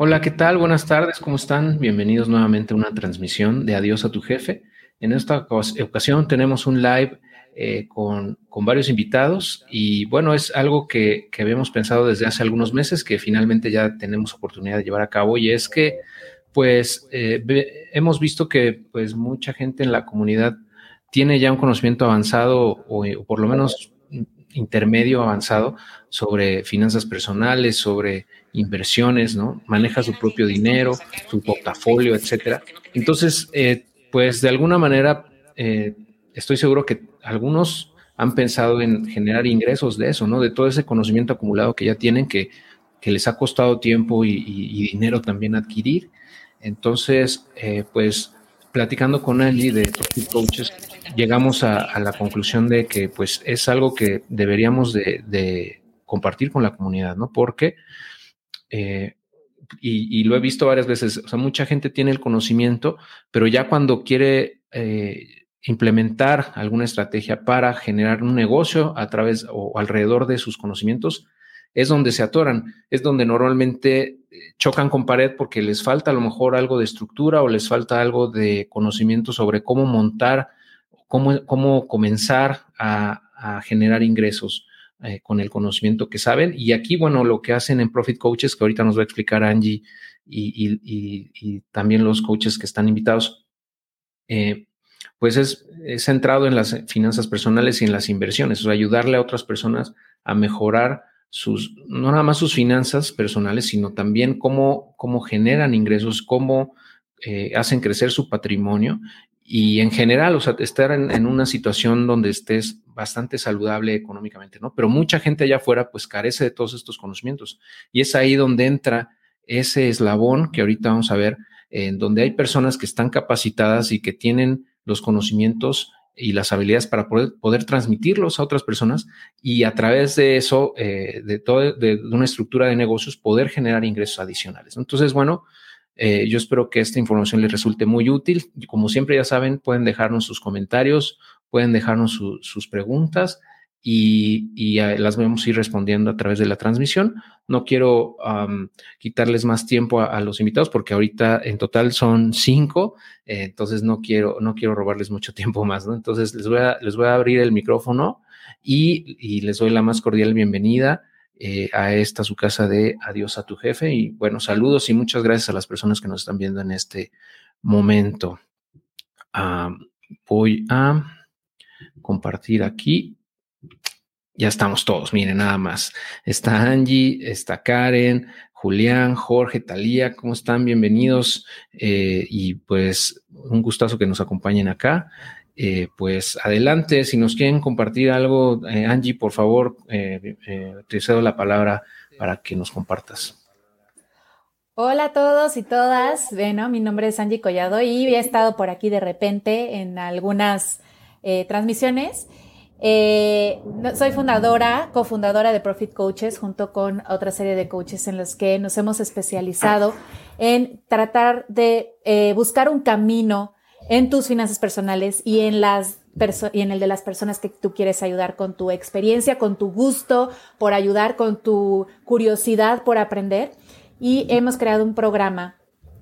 Hola, ¿qué tal? Buenas tardes, ¿cómo están? Bienvenidos nuevamente a una transmisión de Adiós a tu jefe. En esta ocasión tenemos un live eh, con, varios invitados y bueno, es algo que, habíamos pensado desde hace algunos meses que finalmente ya tenemos oportunidad de llevar a cabo y es que pues eh, hemos visto que pues mucha gente en la comunidad tiene ya un conocimiento avanzado o por lo menos intermedio avanzado sobre finanzas personales, sobre inversiones, ¿no? Maneja su propio dinero, su portafolio, etcétera. Entonces, eh, pues de alguna manera, eh, estoy seguro que algunos han pensado en generar ingresos de eso, ¿no? De todo ese conocimiento acumulado que ya tienen, que, que les ha costado tiempo y, dinero también adquirir. Entonces, eh, pues platicando con Angie de Coaches, llegamos a, la conclusión de que pues es algo que deberíamos de, compartir con la comunidad, ¿no? Porque, eh, y, lo he visto varias veces, o sea, mucha gente tiene el conocimiento, pero ya cuando quiere eh, implementar alguna estrategia para generar un negocio a través o alrededor de sus conocimientos, es donde se atoran, es donde normalmente eh, chocan con pared porque les falta a lo mejor algo de estructura o les falta algo de conocimiento sobre cómo montar cómo, comenzar a, generar ingresos eh, con el conocimiento que saben. Y aquí, bueno, lo que hacen en Profit Coaches, que ahorita nos va a explicar Angie y, también los coaches que están invitados, eh, pues es, centrado en las finanzas personales y en las inversiones, o sea, ayudarle a otras personas a mejorar sus, no nada más sus finanzas personales, sino también cómo, cómo generan ingresos, cómo eh, hacen crecer su patrimonio y en general, o sea, estar en, una situación donde estés bastante saludable económicamente, ¿no? Pero mucha gente allá afuera pues carece de todos estos conocimientos y es ahí donde entra ese eslabón que ahorita vamos a ver, en donde hay personas que están capacitadas y que tienen los conocimientos y las habilidades para poder, poder transmitirlos a otras personas y a través de eso, eh, de, todo, de, una estructura de negocios, poder generar ingresos adicionales. Entonces, bueno, eh, yo espero que esta información les resulte muy útil. Como siempre ya saben, pueden dejarnos sus comentarios, pueden dejarnos sus preguntas y, las vamos a ir respondiendo a través de la transmisión. No quiero quitarles más tiempo a, los invitados porque ahorita en total son cinco, eh, entonces no quiero, no quiero robarles mucho tiempo más. Entonces les voy a, les voy a abrir el micrófono y les doy la más cordial bienvenida. Eh, a esta su casa de Adiós a tu jefe. Y bueno, saludos y muchas gracias a las personas que nos están viendo en este momento. voy a compartir aquí. Ya estamos todos, miren, nada más. Está Angie, está Karen, Julián, Jorge, Talía, ¿cómo están? Bienvenidos. Eh, y pues un gustazo que nos acompañen acá. Eh, pues adelante, si nos quieren compartir algo, eh, Angie, por favor, eh, te cedo la palabra para que nos compartas. Hola a todos y todas. Bueno, mi nombre es Angie Collado y he estado por aquí de repente en algunas transmisiones. soy fundadora, cofundadora de Profit Coaches junto con otra serie de coaches en los que nos hemos especializado en tratar de buscar un camino en tus finanzas personales y en las y en el de las personas que tú quieres ayudar con tu experiencia, con tu gusto por ayudar, con tu curiosidad por aprender. Y hemos creado un programa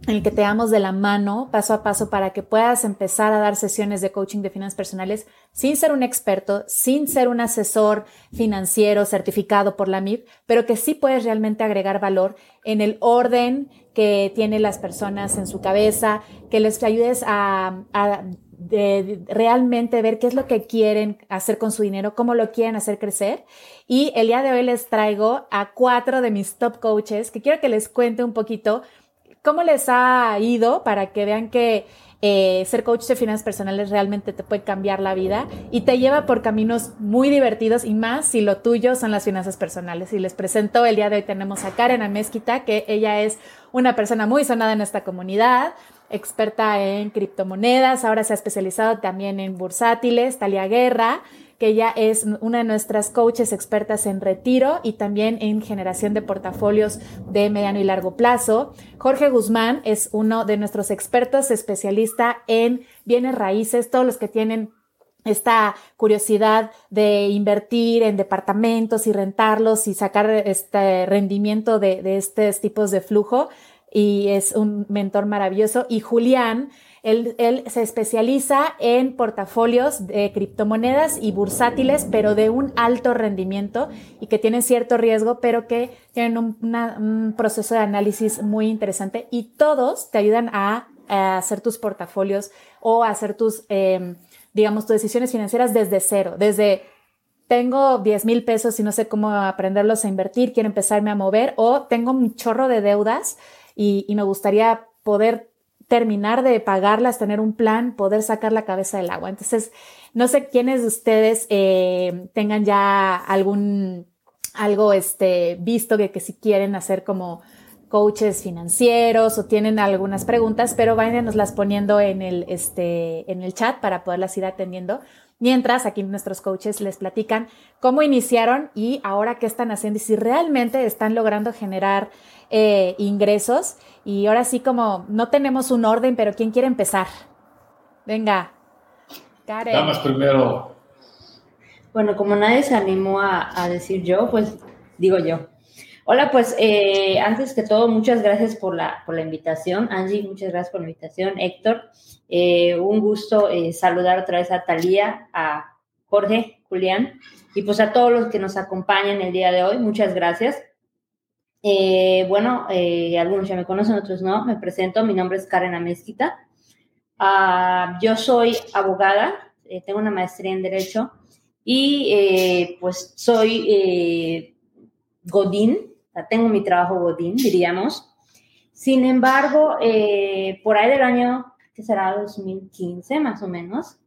en el que te damos de la mano paso a paso para que puedas empezar a dar sesiones de coaching de finanzas personales sin ser un experto, sin ser un asesor financiero certificado por la MIP, pero que sí puedes realmente agregar valor en el orden que tienen las personas en su cabeza, que les ayudes a, realmente ver qué es lo que quieren hacer con su dinero, cómo lo quieren hacer crecer. Y el día de hoy les traigo a cuatro de mis top coaches que quiero que les cuente un poquito cómo les ha ido para que vean que eh, ser coach de finanzas personales realmente te puede cambiar la vida y te lleva por caminos muy divertidos y más si lo tuyo son las finanzas personales. Y les presento, el día de hoy tenemos a Karen Amezquita, que ella es una persona muy sonada en esta comunidad, experta en criptomonedas, ahora se ha especializado también en bursátiles, Talia Guerra, que ella es una de nuestras coaches expertas en retiro y también en generación de portafolios de mediano y largo plazo. Jorge Guzmán es uno de nuestros expertos especialista en bienes raíces, todos los que tienen esta curiosidad de invertir en departamentos y rentarlos y sacar este rendimiento de, de estos tipos de flujo y es un mentor maravilloso. Y Julián, él, él, se especializa en portafolios de criptomonedas y bursátiles, pero de un alto rendimiento y que tienen cierto riesgo, pero que tienen un, proceso de análisis muy interesante. Y todos te ayudan a, hacer tus portafolios o a hacer tus, em, digamos, tus decisiones financieras desde cero, desde tengo 10 mil pesos y no sé cómo aprenderlos a invertir, quiero empezarme a mover o tengo un chorro de deudas y, me gustaría poder terminar de pagarlas, tener un plan, poder sacar la cabeza del agua. Entonces, no sé quiénes de ustedes eh, tengan ya algún, algo este, visto que, que si quieren hacer como coaches financieros o tienen algunas preguntas, pero las poniendo en el, este, en el chat para poderlas ir atendiendo. Mientras aquí nuestros coaches les platican cómo iniciaron y ahora qué están haciendo y si realmente están logrando generar eh, ingresos. Y ahora sí como no tenemos un orden, pero ¿quién quiere empezar? Venga, Karen. Vamos primero. Bueno, como nadie se animó a, decir yo, pues digo yo. Hola, pues eh, antes que todo, muchas gracias por la, por la invitación. Angie, muchas gracias por la invitación. Héctor, eh, un gusto eh, saludar otra vez a Talía, a Jorge, Julián y pues a todos los que nos acompañan el día de hoy. Muchas gracias. Eh, bueno, algunos ya me conocen, otros no. Me presento, mi nombre es Karen Amezquita. Ah, yo soy abogada, tengo una maestría en Derecho y pues soy Godín, tengo mi trabajo Godín, diríamos. Sin embargo, por ahí del año que será 2015 más o menos,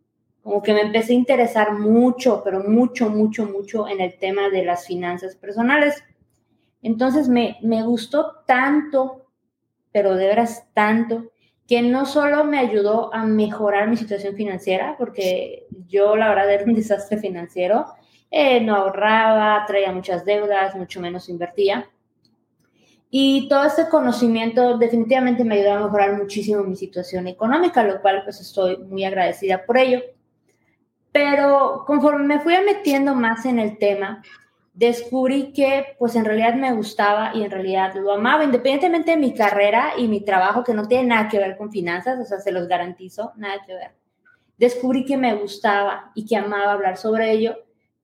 como que me empecé a interesar mucho, pero mucho, mucho, mucho en el tema de las finanzas personales. Entonces me, me gustó tanto, pero de veras tanto, que no solo me ayudó a mejorar mi situación financiera, porque yo la verdad era un desastre financiero, eh, no ahorraba, traía muchas deudas, mucho menos invertía, y todo este conocimiento definitivamente me ayudó a mejorar muchísimo mi situación económica, lo cual pues estoy muy agradecida por ello. Pero conforme me fui metiendo más en el tema, descubrí que pues en realidad me gustaba y en realidad lo amaba, independientemente de mi carrera y mi trabajo, que no tiene nada que ver con finanzas, o sea, se los garantizo, nada que ver. Descubrí que me gustaba y que amaba hablar sobre ello.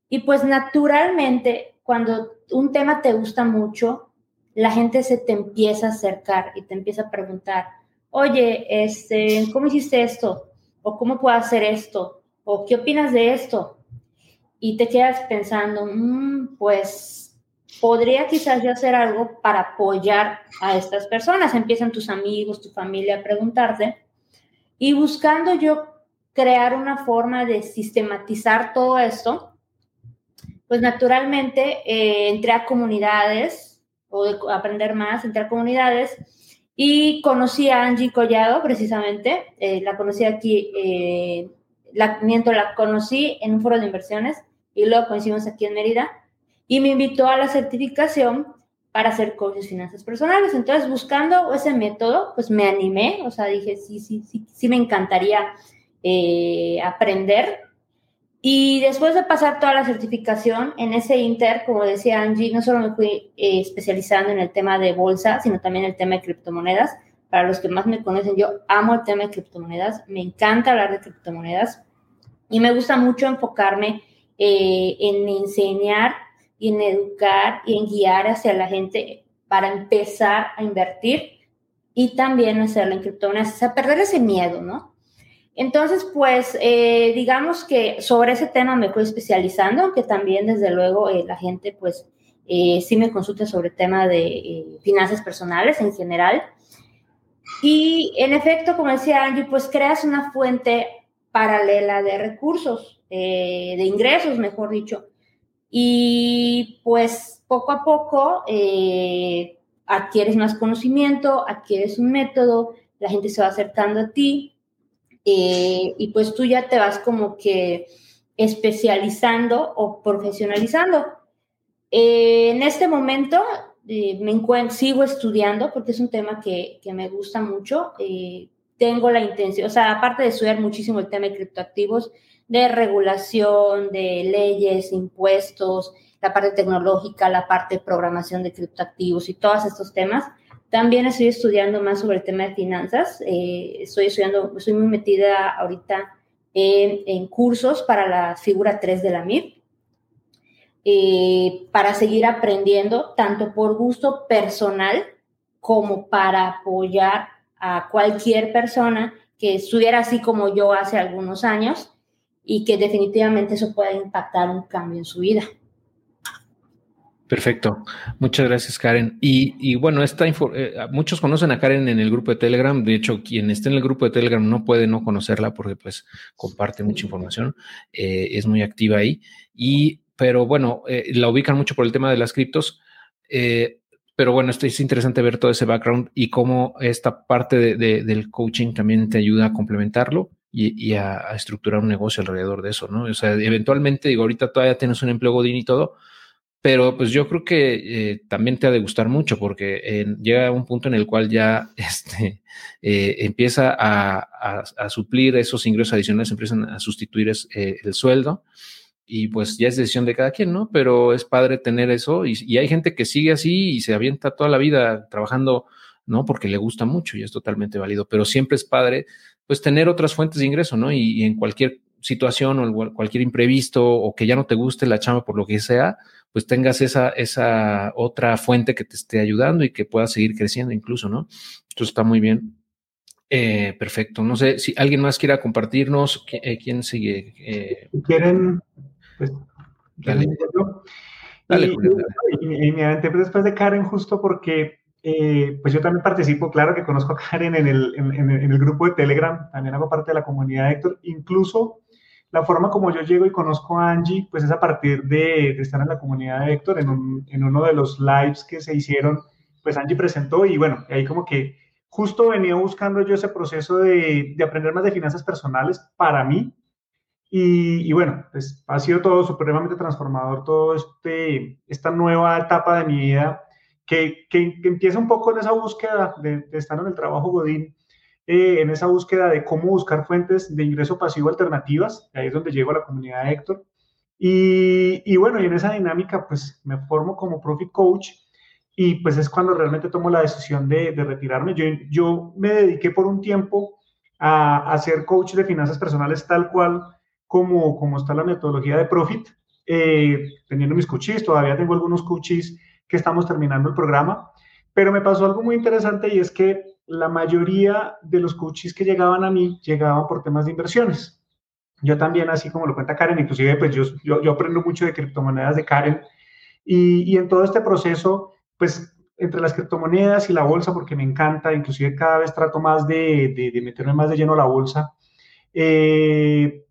Y pues naturalmente, cuando un tema te gusta mucho, la gente se te empieza a acercar y te empieza a preguntar, oye, este, ¿cómo hiciste esto? ¿O cómo puedo hacer esto? ¿O qué opinas de esto? Y te quedas pensando, mm, pues podría quizás yo hacer algo para apoyar a estas personas. Empiezan tus amigos, tu familia a preguntarte. Y buscando yo crear una forma de sistematizar todo esto, pues naturalmente eh, entré a comunidades o aprender más, entrar a comunidades. Y conocí a Angie Collado, precisamente, eh, la conocí aquí, eh, la, miento, la conocí en un foro de inversiones y luego coincidimos aquí en Mérida y me invitó a la certificación para hacer coaches finanzas personales. Entonces, buscando ese método, pues me animé, o sea, dije, sí, sí, sí, sí me encantaría eh, aprender y después de pasar toda la certificación, en ese inter, como decía Angie, no solo me fui eh, especializando en el tema de bolsa, sino también el tema de criptomonedas. Para los que más me conocen, yo amo el tema de criptomonedas, me encanta hablar de criptomonedas y me gusta mucho enfocarme eh, en enseñar y en educar y en guiar hacia la gente para empezar a invertir y también hacerlo en criptomonedas, o sea, perder ese miedo, ¿no? Entonces, pues, eh, digamos que sobre ese tema me fui especializando, aunque también, desde luego, eh, la gente, pues, eh, sí me consulta sobre el tema de finanzas personales en general. Y, en efecto, como decía Angie, pues, creas una fuente paralela de recursos, de ingresos, mejor dicho. Y, pues, poco a poco adquieres más conocimiento, adquieres un método, la gente se va acercando a ti eh, y pues tú ya te vas como que especializando o profesionalizando. Eh, en este momento eh, me sigo estudiando porque es un tema que me gusta mucho. Tengo la intención, o sea, aparte de estudiar muchísimo el tema de criptoactivos, de regulación, de leyes, impuestos, la parte tecnológica, la parte de programación de criptoactivos y todos estos temas, También estoy estudiando más sobre el tema de finanzas. Eh, estoy estudiando, estoy muy metida ahorita en, cursos para la figura 3 de la MIR, eh, para seguir aprendiendo, tanto por gusto personal como para apoyar a cualquier persona que estuviera así como yo hace algunos años y que definitivamente eso pueda impactar un cambio en su vida. Perfecto. Muchas gracias, Karen. Y, bueno, esta eh, muchos conocen a Karen en el grupo de Telegram. De hecho, quien esté en el grupo de Telegram no puede no conocerla porque pues comparte mucha información. Eh, es muy activa ahí. Y, pero bueno, eh, la ubican mucho por el tema de las criptos. Pero bueno, esto es interesante ver todo ese background y cómo esta parte del coaching también te ayuda a complementarlo y, a, a, estructurar un negocio alrededor de eso, ¿no? O sea, eventualmente, digo, ahorita todavía tienes un empleo godín y todo, pero pues yo creo que eh, también te ha de gustar mucho porque llega un punto en el cual ya este, eh, empieza a, suplir esos ingresos adicionales, empiezan a sustituir eh, el sueldo y pues ya es decisión de cada quien, ¿no? Pero es padre tener eso y, hay gente que sigue así y se avienta toda la vida trabajando, ¿no? Porque le gusta mucho y es totalmente válido, pero siempre es padre pues tener otras fuentes de ingreso, ¿no? Y, y en cualquier situación o cualquier imprevisto o que ya no te guste la chamba por lo que sea, pues tengas esa, esa otra fuente que te esté ayudando y que pueda seguir creciendo incluso, ¿no? Esto está muy bien. Eh, perfecto. No sé si alguien más quiera compartirnos. Eh, ¿Quién sigue? Eh, quieren, dale. Dale, y, y, después de Karen, justo porque pues yo también participo, claro que conozco a Karen en el, en, en el, grupo de Telegram, también hago parte de la comunidad de Héctor, incluso la forma como yo llego y conozco a Angie, pues es a partir de, estar en la comunidad de Héctor, en, uno de los lives que se hicieron, pues Angie presentó y bueno, ahí como que justo venía buscando yo ese proceso de, aprender más de finanzas personales para mí. Y, bueno, pues ha sido todo supremamente transformador, todo este, esta nueva etapa de mi vida que, que, empieza un poco en esa búsqueda de, de estar en el trabajo Godín eh, en esa búsqueda de cómo buscar fuentes de ingreso pasivo alternativas. Ahí es donde llego a la comunidad de Héctor. Y, y, bueno, y en esa dinámica, pues me formo como Profit Coach y pues es cuando realmente tomo la decisión de, de retirarme. Yo, yo, me dediqué por un tiempo a, a, ser coach de finanzas personales tal cual como, como está la metodología de Profit, eh, teniendo mis coaches, todavía tengo algunos coaches que estamos terminando el programa, pero me pasó algo muy interesante y es que la mayoría de los coaches que llegaban a mí llegaban por temas de inversiones. Yo también, así como lo cuenta Karen, inclusive pues yo, yo, aprendo mucho de criptomonedas de Karen y, y, en todo este proceso, pues entre las criptomonedas y la bolsa, porque me encanta, inclusive cada vez trato más de, de, meterme más de lleno a la bolsa, eh,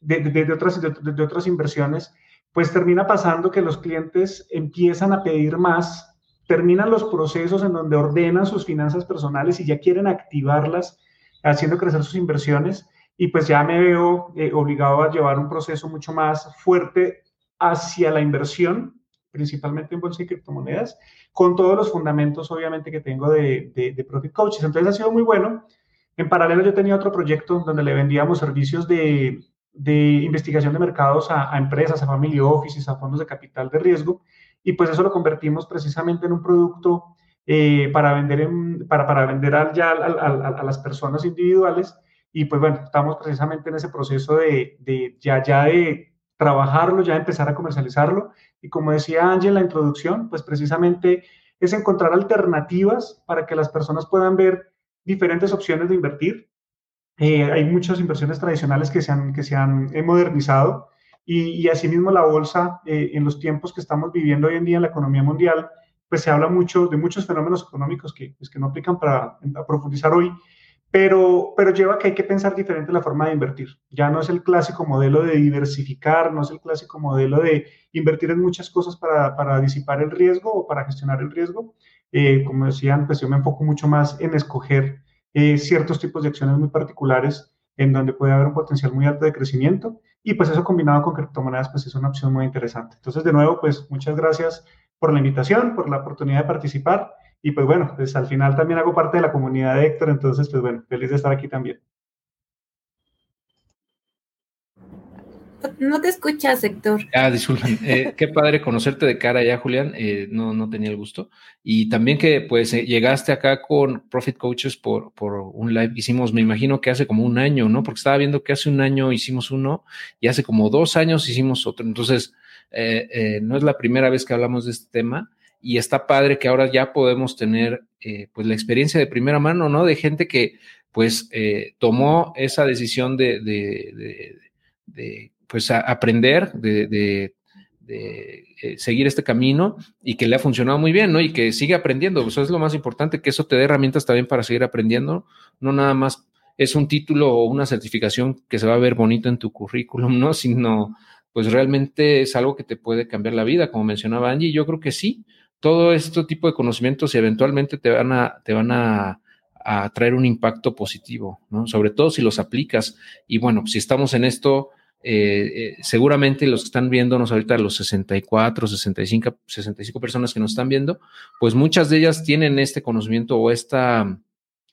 de, de, otras, de otras inversiones, pues termina pasando que los clientes empiezan a pedir más terminan los procesos en donde ordenan sus finanzas personales y ya quieren activarlas haciendo crecer sus inversiones y pues ya me veo eh, obligado a llevar un proceso mucho más fuerte hacia la inversión, principalmente en bolsa y criptomonedas, con todos los fundamentos obviamente que tengo de, de, Profit Coaches. Entonces ha sido muy bueno. En paralelo yo tenía otro proyecto donde le vendíamos servicios de, de investigación de mercados a, empresas, a family offices, a fondos de capital de riesgo y pues eso lo convertimos precisamente en un producto eh, para vender, para, para vender ya a, las personas individuales y pues bueno, estamos precisamente en ese proceso de, de ya, ya de trabajarlo, ya empezar a comercializarlo y como decía Ángel en la introducción, pues precisamente es encontrar alternativas para que las personas puedan ver diferentes opciones de invertir. Eh, hay muchas inversiones tradicionales que se han, que se han modernizado y, asimismo la bolsa, eh, en los tiempos que estamos viviendo hoy en día en la economía mundial, pues se habla mucho de muchos fenómenos económicos que, pues, que no aplican para profundizar hoy, pero, pero lleva a que hay que pensar diferente la forma de invertir. Ya no es el clásico modelo de diversificar, no es el clásico modelo de invertir en muchas cosas para, para disipar el riesgo o para gestionar el riesgo. Eh, como decían, pues yo me enfoco mucho más en escoger eh, ciertos tipos de acciones muy particulares en donde puede haber un potencial muy alto de crecimiento y pues eso combinado con criptomonedas pues es una opción muy interesante. Entonces de nuevo pues muchas gracias por la invitación, por la oportunidad de participar y pues bueno, pues al final también hago parte de la comunidad de Héctor, entonces pues bueno, feliz de estar aquí también. No te escuchas, Héctor. Ah, disculpen. Eh, qué padre conocerte de cara ya, Julián. Eh, no, no tenía el gusto. Y también que pues eh, llegaste acá con Profit Coaches por, por un live hicimos, me imagino que hace como un año, ¿no? Porque estaba viendo que hace un año hicimos uno y hace como dos años hicimos otro. Entonces, no es la primera vez que hablamos de este tema y está padre que ahora ya podemos tener pues la experiencia de primera mano, ¿no? De gente que pues tomó esa decisión de, de, de pues aprender, de, eh, seguir este camino y que le ha funcionado muy bien, ¿no? Y que sigue aprendiendo. Eso es lo más importante, que eso te dé herramientas también para seguir aprendiendo, no nada más es un título o una certificación que se va a ver bonito en tu currículum, ¿no? Sino, pues realmente es algo que te puede cambiar la vida, como mencionaba Angie. Yo creo que sí, todo este tipo de conocimientos eventualmente te van a, te van a, a traer un impacto positivo, ¿no? Sobre todo si los aplicas. Y bueno, si estamos en esto, eh, eh, seguramente los que están viéndonos ahorita, los 64, 65, 65 personas que nos están viendo, pues muchas de ellas tienen este conocimiento o esta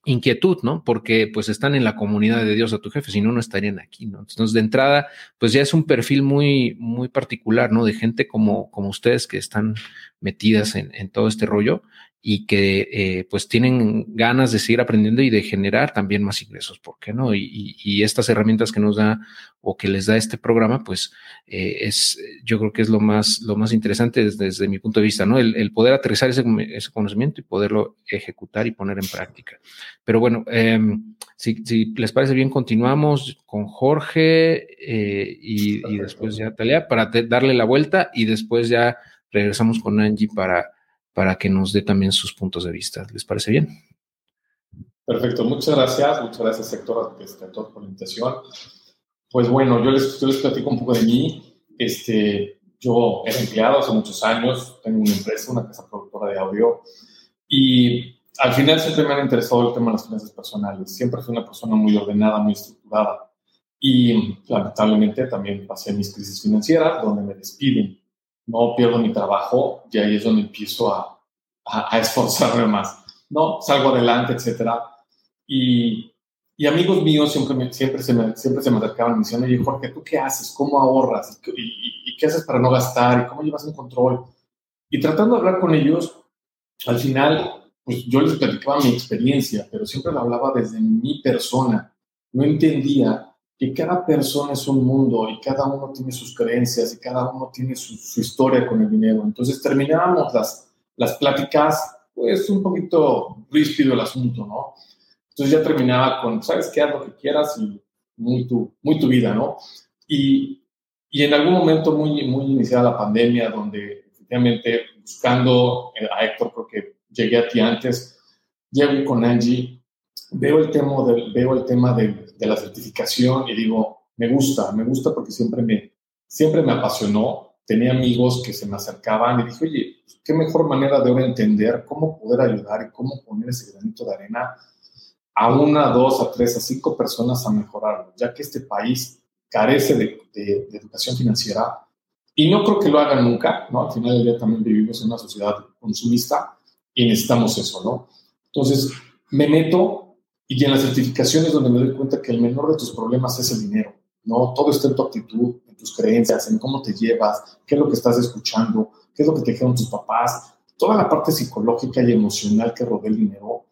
inquietud, ¿no? Porque pues están en la comunidad de Dios a tu jefe, si no, no estarían aquí, ¿no? Entonces, de entrada, pues ya es un perfil muy, muy particular, ¿no? De gente como, como ustedes que están metidas en, en todo este rollo y que eh, pues tienen ganas de seguir aprendiendo y de generar también más ingresos, ¿por qué no? Y, y, estas herramientas que nos da o que les da este programa, pues eh, es, yo creo que es lo más, lo más interesante desde, mi punto de vista, ¿no? El, poder aterrizar ese, ese, conocimiento y poderlo ejecutar y poner en práctica. Pero bueno, em, si, si, les parece bien, continuamos con Jorge eh, y, y, después ya Talia para darle la vuelta y después ya regresamos con Angie para para que nos dé también sus puntos de vista. ¿Les parece bien? Perfecto, muchas gracias, muchas gracias Héctor este, por la invitación. Pues bueno, yo les, les platico un poco de mí. Este, yo era empleado hace muchos años, tengo una empresa, una casa productora de audio y al final siempre me han interesado el tema de las finanzas personales. Siempre fui una persona muy ordenada, muy estructurada y lamentablemente también pasé mis crisis financieras donde me despiden no pierdo mi trabajo y ahí es donde empiezo a, a, esforzarme más. No, salgo adelante, etcétera. Y, y, amigos míos siempre, me, siempre, se me, siempre se me acercaban y me decían, oye, Jorge, ¿tú qué haces? ¿Cómo ahorras? ¿Y, y, qué haces para no gastar? ¿Y cómo llevas un control? Y tratando de hablar con ellos, al final, pues yo les platicaba mi experiencia, pero siempre lo hablaba desde mi persona. No entendía que cada persona es un mundo y cada uno tiene sus creencias y cada uno tiene su, historia con el dinero. Entonces terminábamos las, las pláticas, pues un poquito ríspido el asunto, ¿no? Entonces ya terminaba con, ¿sabes qué? Haz lo que quieras y muy tu, muy tu vida, ¿no? Y, y en algún momento muy, muy iniciada la pandemia, donde efectivamente buscando a Héctor, porque llegué a ti antes, llego con Angie, veo el tema, del, veo el tema del de la certificación y digo, me gusta, me gusta porque siempre me, siempre me apasionó. Tenía amigos que se me acercaban y dije, oye, qué mejor manera de ahora entender cómo poder ayudar y cómo poner ese granito de arena a una, dos, a tres, a cinco personas a mejorarlo, ya que este país carece de, de, educación financiera y no creo que lo haga nunca, ¿no? Al final del día también vivimos en una sociedad consumista y necesitamos eso, ¿no? Entonces, me meto y en las certificaciones donde me doy cuenta que el menor de tus problemas es el dinero, ¿no? Todo está en tu actitud, tus creencias, en cómo te llevas, qué es lo que estás escuchando, qué es lo que te dijeron tus papás, toda la parte psicológica y emocional que rodea el dinero.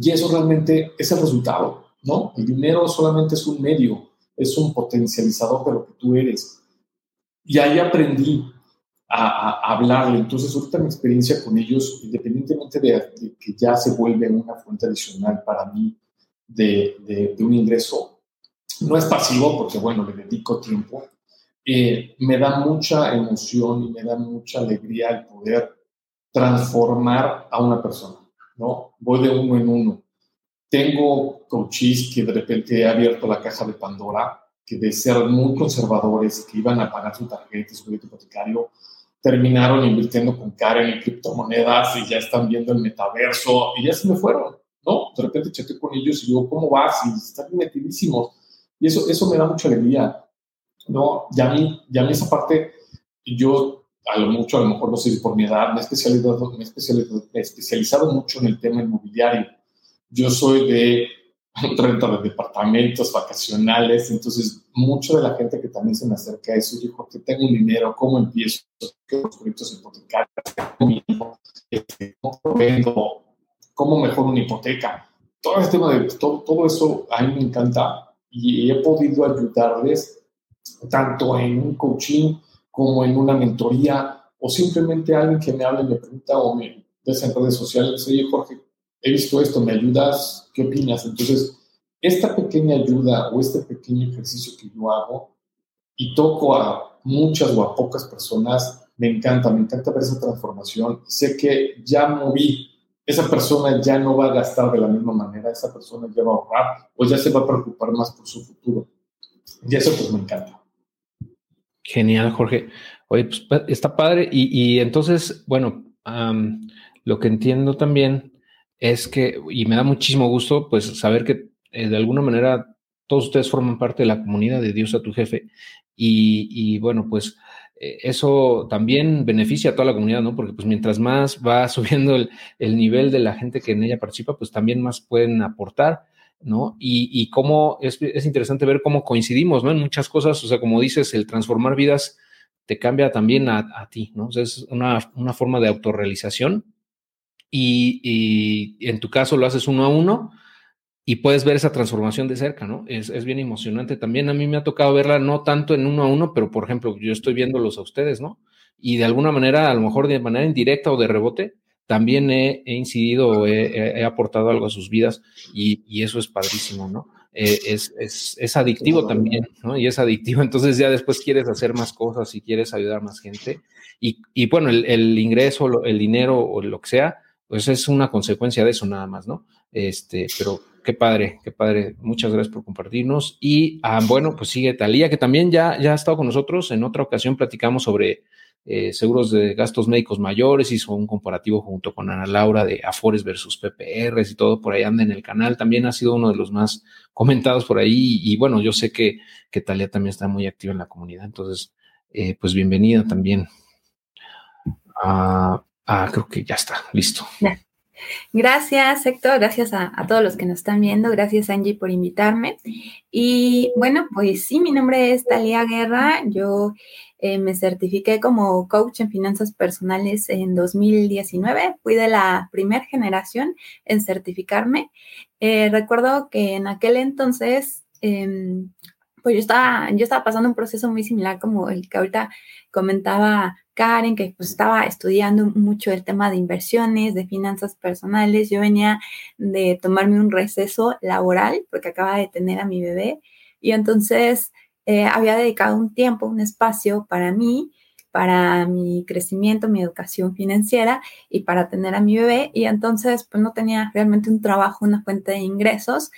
Y eso realmente es el resultado, ¿no? El dinero solamente es un medio, es un potencializador de lo que tú eres. Y ahí aprendí a, hablarle. Entonces, ahorita mi experiencia con ellos, independientemente de, que ya se vuelve una fuente adicional para mí de, de, un ingreso, no es pasivo porque, bueno, le dedico tiempo, eh, me da mucha emoción y me da mucha alegría el poder transformar a una persona, ¿no? Voy de uno en uno. Tengo coaches que de repente he abierto la caja de Pandora, que de ser muy conservadores, que iban a pagar su tarjeta, su crédito hipotecario, terminaron invirtiendo con Karen en criptomonedas y ya están viendo el metaverso y ya se me fueron, ¿no? De repente chequé con ellos y digo, ¿cómo vas? Y están metidísimos. Y eso, eso me da mucha alegría, ¿no? Ya a mí, ya mí esa parte, yo a lo mucho, a lo mejor no sé por mi edad, me he especializado, me especializado, mucho en el tema inmobiliario. Yo soy de renta de departamentos vacacionales. Entonces, mucho de la gente que también se me acerca a eso, dijo que tengo un dinero, ¿cómo empiezo? ¿Qué proyectos hipotecarios? ¿Cómo, vendo? ¿Cómo mejoro una hipoteca? Todo este tema de todo, todo eso a mí me encanta y he podido ayudarles tanto en un coaching como en una mentoría o simplemente alguien que me hable, me pregunta o me ves en redes sociales, oye Jorge, he visto esto, ¿me ayudas? ¿Qué opinas? Entonces, esta pequeña ayuda o este pequeño ejercicio que yo hago y toco a muchas o a pocas personas, me encanta, me encanta ver esa transformación. Sé que ya moví, esa persona ya no va a gastar de la misma manera, esa persona ya va a ahorrar o ya se va a preocupar más por su futuro. Y eso pues me encanta. Genial, Jorge. Oye, pues está padre. Y, entonces, bueno, lo que entiendo también es que, y me da muchísimo gusto, pues saber que eh, de alguna manera todos ustedes forman parte de la comunidad de Dios a tu jefe. Y, bueno, pues eso también beneficia a toda la comunidad, ¿no? Porque pues mientras más va subiendo el, nivel de la gente que en ella participa, pues también más pueden aportar, ¿no? Y, y cómo es, es, interesante ver cómo coincidimos, ¿no? En muchas cosas, o sea, como dices, el transformar vidas te cambia también a, a ti, ¿no? O sea, es una, una forma de autorrealización y, en tu caso lo haces uno a uno y puedes ver esa transformación de cerca, ¿no? Es, es, bien emocionante. También a mí me ha tocado verla no tanto en uno a uno, pero por ejemplo, yo estoy viéndolos a ustedes, ¿no? Y de alguna manera, a lo mejor de manera indirecta o de rebote, también he, incidido o he, aportado algo a sus vidas y, y eso es padrísimo, ¿no? Eh, es, es, es, adictivo también, ¿no? Y es adictivo, entonces ya después quieres hacer más cosas y quieres ayudar a más gente. Y, y bueno, el, el ingreso, el dinero o lo que sea, pues es una consecuencia de eso nada más, ¿no? Este, pero qué padre, qué padre. Muchas gracias por compartirnos. Y ah, bueno, pues sigue Talía, que también ya, ya ha estado con nosotros. En otra ocasión platicamos sobre eh, seguros de gastos médicos mayores, hizo un comparativo junto con Ana Laura de Afores versus PPRs y todo por ahí anda en el canal. También ha sido uno de los más comentados por ahí. Y, bueno, yo sé que, que Talía también está muy activa en la comunidad. Entonces, eh, pues bienvenida también. Ah, Ah, creo que ya está, listo. Gracias, Héctor. Gracias a, todos los que nos están viendo. Gracias, Angie, por invitarme. Y bueno, pues sí, mi nombre es Talia Guerra. Yo eh, me certifiqué como coach en finanzas personales en 2019. Fui de la primera generación en certificarme. Eh, recuerdo que en aquel entonces, em, pues yo estaba, yo estaba pasando un proceso muy similar como el que ahorita comentaba Karen, que pues estaba estudiando mucho el tema de inversiones, de finanzas personales. Yo venía de tomarme un receso laboral porque acaba de tener a mi bebé y entonces eh, había dedicado un tiempo, un espacio para mí, para mi crecimiento, mi educación financiera y para tener a mi bebé y entonces pues no tenía realmente un trabajo, una fuente de ingresos.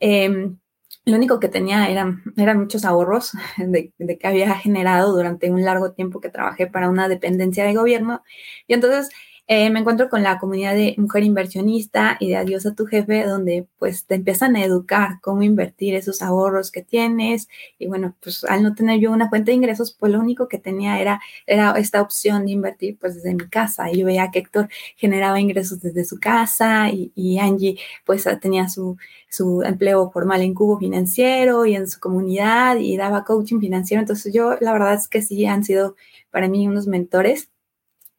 Em, lo único que tenía eran, eran muchos ahorros de, de, que había generado durante un largo tiempo que trabajé para una dependencia de gobierno. Y entonces eh, me encuentro con la comunidad de mujer inversionista y de Adiós a tu jefe, donde pues te empiezan a educar cómo invertir esos ahorros que tienes. Y bueno, pues al no tener yo una fuente de ingresos, pues lo único que tenía era, era esta opción de invertir pues desde mi casa. Y yo veía que Héctor generaba ingresos desde su casa y, y Angie pues tenía su, su empleo formal en Cubo Financiero y en su comunidad y daba coaching financiero. Entonces yo la verdad es que sí han sido para mí unos mentores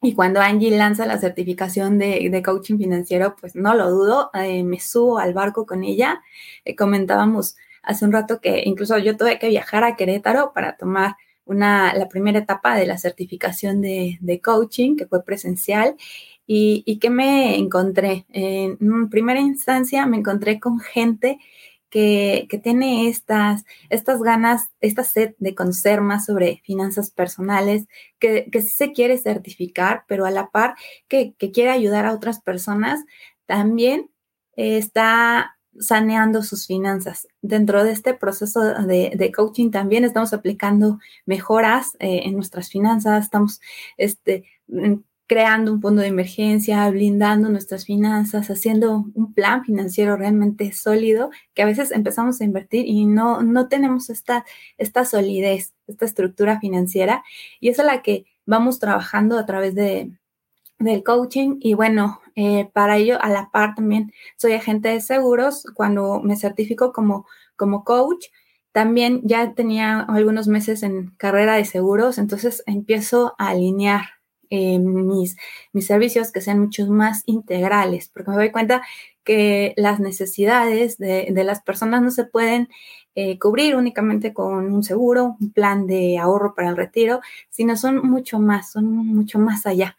y cuando Angie lanza la certificación de, coaching financiero, pues no lo dudo, eh, me subo al barco con ella. Eh, comentábamos hace un rato que incluso yo tuve que viajar a Querétaro para tomar una, la primera etapa de la certificación de, coaching, que fue presencial. Y, y que me encontré. En primera instancia me encontré con gente que, tiene estas, estas ganas, esta sed de conocer más sobre finanzas personales, que, que se quiere certificar, pero a la par que, quiere ayudar a otras personas, también está saneando sus finanzas. Dentro de este proceso de, coaching también estamos aplicando mejoras eh, en nuestras finanzas, estamos este, creando un fondo de emergencia, blindando nuestras finanzas, haciendo un plan financiero realmente sólido, que a veces empezamos a invertir y no, no tenemos esta, esta solidez, esta estructura financiera, y es a la que vamos trabajando a través de, del coaching. Y bueno, Eh, para ello, a la par también soy agente de seguros. Cuando me certifico como, como coach, también ya tenía algunos meses en carrera de seguros, entonces empiezo a alinear eh, mis, mis servicios que sean muchos más integrales, porque me doy cuenta que las necesidades de, las personas no se pueden eh, cubrir únicamente con un seguro, un plan de ahorro para el retiro, sino son mucho más, son mucho más allá.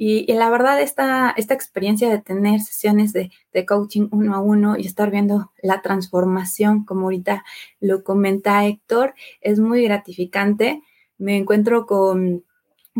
Y, la verdad, esta, esta experiencia de tener sesiones de, de, coaching uno a uno y estar viendo la transformación, como ahorita lo comenta Héctor, es muy gratificante. Me encuentro con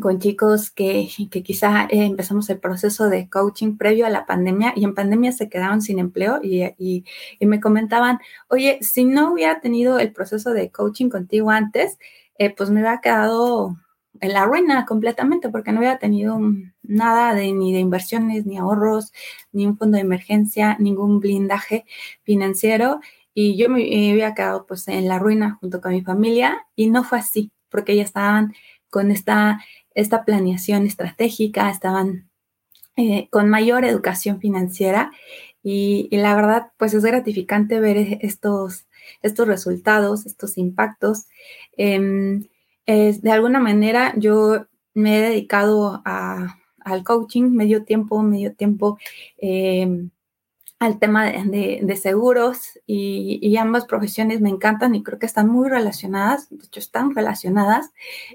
con chicos que, que quizá eh, empezamos el proceso de coaching previo a la pandemia y en pandemia se quedaron sin empleo y, y, me comentaban, oye, si no hubiera tenido el proceso de coaching contigo antes, eh, pues me hubiera quedado en la ruina completamente porque no hubiera tenido nada de ni de inversiones, ni ahorros, ni un fondo de emergencia, ningún blindaje financiero y yo me, me había quedado pues en la ruina junto con mi familia y no fue así porque ya estaban con esta esta planeación estratégica, estaban eh, con mayor educación financiera y, la verdad, pues es gratificante ver e-, estos, estos resultados, estos impactos. Em, de alguna manera yo me he dedicado al coaching medio tiempo, medio tiempo. Em, al tema de, seguros y, ambas profesiones me encantan y creo que están muy relacionadas, de hecho están relacionadas.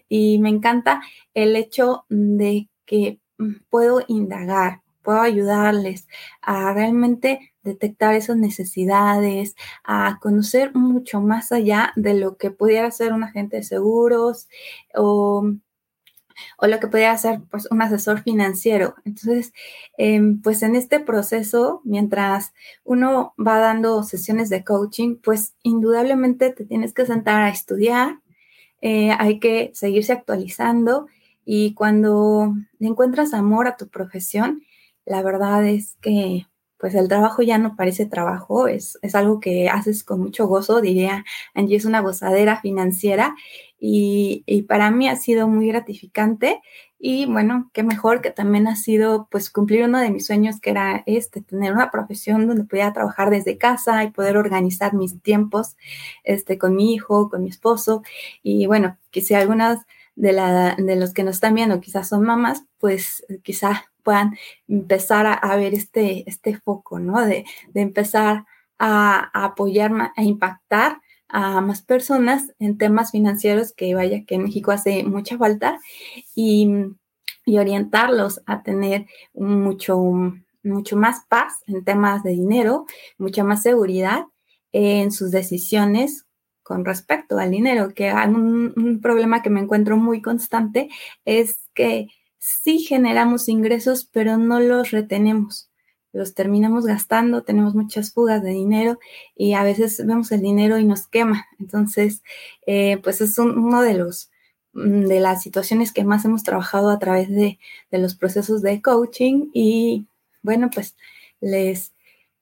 Y me encanta el hecho de que mm, puedo indagar, puedo ayudarles a realmente detectar esas necesidades, a conocer mucho más allá de lo que pudiera ser un agente de seguros o o lo que podría ser pues, un asesor financiero. Entonces, em, pues en este proceso, mientras uno va dando sesiones de coaching, pues indudablemente te tienes que sentar a estudiar, eh, hay que seguirse actualizando y cuando encuentras amor a tu profesión, la verdad es que pues el trabajo ya no parece trabajo, es, es, algo que haces con mucho gozo, diría Angie, es una gozadera financiera y, para mí ha sido muy gratificante y bueno, qué mejor que también ha sido pues cumplir uno de mis sueños que era este, tener una profesión donde pudiera trabajar desde casa y poder organizar mis tiempos este, con mi hijo, con mi esposo y bueno, que si algunas de, la, de los que nos están viendo quizás son mamás, pues quizá puedan empezar a, ver este, este foco, ¿no? De, empezar a, apoyar, a impactar a más personas en temas financieros que vaya que en México hace mucha falta y, orientarlos a tener mucho, mucho más paz en temas de dinero, mucha más seguridad en sus decisiones con respecto al dinero, que un problema que me encuentro muy constante es que sí generamos ingresos, pero no los retenemos. Los terminamos gastando, tenemos muchas fugas de dinero y a veces vemos el dinero y nos quema. Entonces, eh, pues es uno de los mm, de las situaciones que más hemos trabajado a través de, los procesos de coaching y bueno, pues les,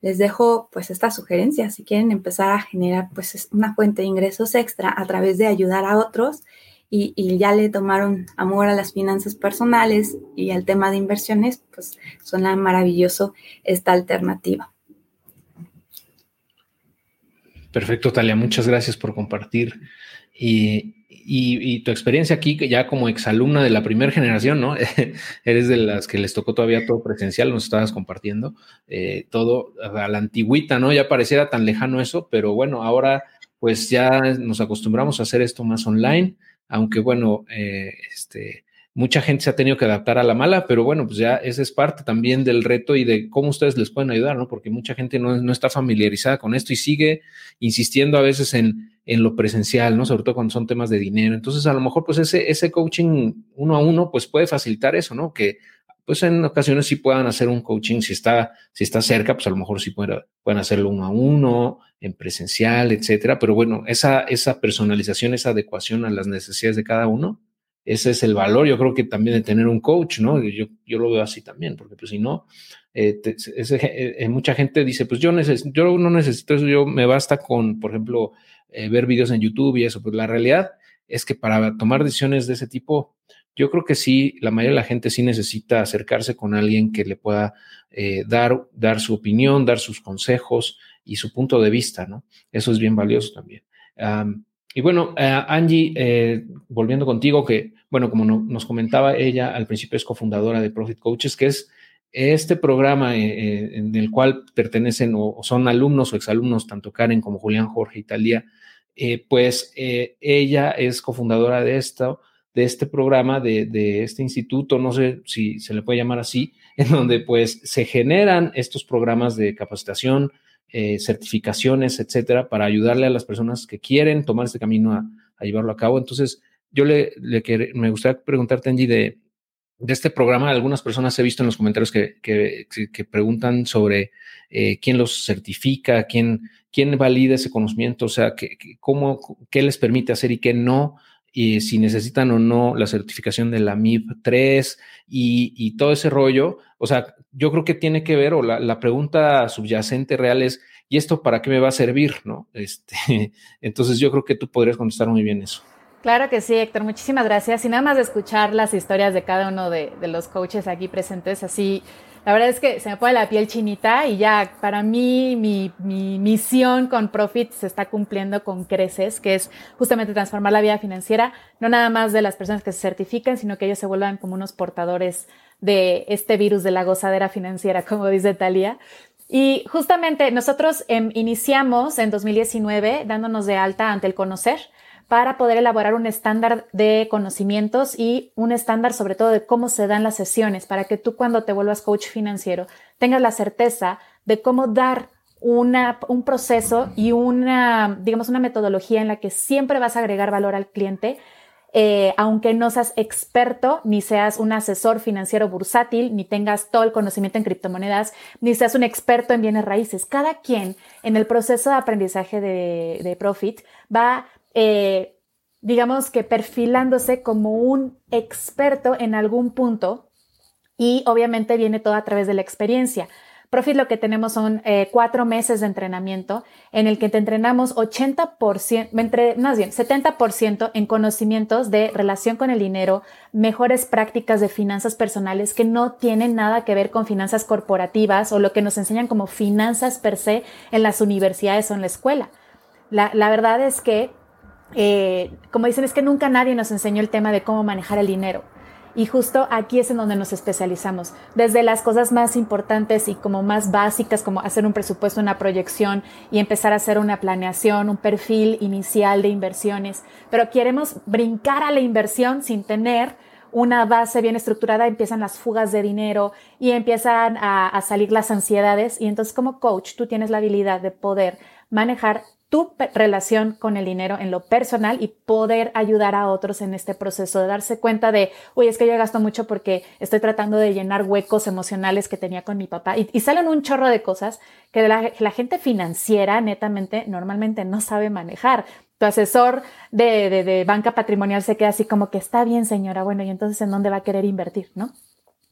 les dejo pues esta sugerencia. Si quieren empezar a generar pues una fuente de ingresos extra a través de ayudar a otros, y, ya le tomaron amor a las finanzas personales y al tema de inversiones, pues suena maravilloso esta alternativa. Perfecto, Talia, muchas gracias por compartir. Y, tu experiencia aquí, ya como exalumna de la primera generación, ¿no? Eres de las que les tocó todavía todo presencial, nos estabas compartiendo eh, todo a la antigüita, ¿no? Ya pareciera tan lejano eso, pero bueno, ahora pues ya nos acostumbramos a hacer esto más online aunque bueno, eh, este, mucha gente se ha tenido que adaptar a la mala, pero bueno, pues ya ese es parte también del reto y de cómo ustedes les pueden ayudar, ¿no? Porque mucha gente no, no está familiarizada con esto y sigue insistiendo a veces en, en, lo presencial, ¿no? Sobre todo cuando son temas de dinero. Entonces, a lo mejor, pues ese, ese coaching uno a uno, pues puede facilitar eso, ¿no? Que pues en ocasiones sí puedan hacer un coaching, si está, si está cerca, pues a lo mejor sí pueden, pueden hacerlo uno a uno, en presencial, etcétera. Pero bueno, esa, esa personalización, esa adecuación a las necesidades de cada uno, ese es el valor, yo creo que también de tener un coach, ¿no? Yo, yo lo veo así también, porque pues si no, eh, eh, mucha gente dice, pues yo, necesito, yo no necesito eso, yo me basta con, por ejemplo, eh, ver videos en YouTube y eso, pues la realidad es que para tomar decisiones de ese tipo, yo creo que sí, la mayoría de la gente sí necesita acercarse con alguien que le pueda eh, dar, dar su opinión, dar sus consejos y su punto de vista, ¿no? Eso es bien valioso también. y bueno, eh, Angie, eh, volviendo contigo, que, bueno, como nos comentaba ella al principio, es cofundadora de Profit Coaches, que es este programa en el cual pertenecen o, son alumnos o exalumnos, tanto Karen como Julián, Jorge y Talía, pues ella es cofundadora de esto de este programa, de, este instituto, no sé si se le puede llamar así, en donde pues se generan estos programas de capacitación, eh, certificaciones, etcétera, para ayudarle a las personas que quieren tomar este camino a, llevarlo a cabo. Entonces, yo le, me gustaría preguntarte, Angie, de, de este programa, algunas personas he visto en los comentarios que, que, preguntan sobre eh, quién los certifica, quién, quién valida ese conocimiento, o sea, que, cómo, qué les permite hacer y qué no y si necesitan o no la certificación de la MIP 3 y, todo ese rollo. O sea, yo creo que tiene que ver, o la, pregunta subyacente real es, ¿y esto para qué me va a servir? ¿No? Este, entonces yo creo que tú podrías contestar muy bien eso. Claro que sí, Héctor, muchísimas gracias. Y nada más de escuchar las historias de cada uno de, de los coaches aquí presentes, así la verdad es que se me pone la piel chinita y ya para mí mi, misión con Profit se está cumpliendo con creces, que es justamente transformar la vida financiera, no nada más de las personas que se certifican, sino que ellos se vuelvan como unos portadores de este virus de la gozadera financiera, como dice Talía. Y justamente nosotros em, iniciamos en 2019 dándonos de alta ante el conocer para poder elaborar un estándar de conocimientos y un estándar sobre todo de cómo se dan las sesiones para que tú cuando te vuelvas coach financiero tengas la certeza de cómo dar una, un proceso y una, digamos, una metodología en la que siempre vas a agregar valor al cliente, eh, aunque no seas experto, ni seas un asesor financiero bursátil, ni tengas todo el conocimiento en criptomonedas, ni seas un experto en bienes raíces. Cada quien en el proceso de aprendizaje de, de Profit va eh, digamos que perfilándose como un experto en algún punto y obviamente viene todo a través de la experiencia. Profit lo que tenemos son eh, cuatro meses de entrenamiento en el que te entrenamos 80%, entre, más bien 70% en conocimientos de relación con el dinero, mejores prácticas de finanzas personales que no tienen nada que ver con finanzas corporativas o lo que nos enseñan como finanzas per se en las universidades o en la escuela. La, la verdad es que eh, como dicen, es que nunca nadie nos enseñó el tema de cómo manejar el dinero. Y justo aquí es en donde nos especializamos. Desde las cosas más importantes y como más básicas, como hacer un presupuesto, una proyección y empezar a hacer una planeación, un perfil inicial de inversiones. Pero queremos brincar a la inversión sin tener una base bien estructurada, empiezan las fugas de dinero y empiezan a, a salir las ansiedades. Y entonces como coach tú tienes la habilidad de poder manejar tu relación con el dinero en lo personal y poder ayudar a otros en este proceso de darse cuenta de, oye, es que yo gasto mucho porque estoy tratando de llenar huecos emocionales que tenía con mi papá. Y, salen un chorro de cosas que la, gente financiera netamente normalmente no sabe manejar. Tu asesor de, de, banca patrimonial se queda así como que está bien, señora, bueno, y entonces en dónde va a querer invertir, ¿no?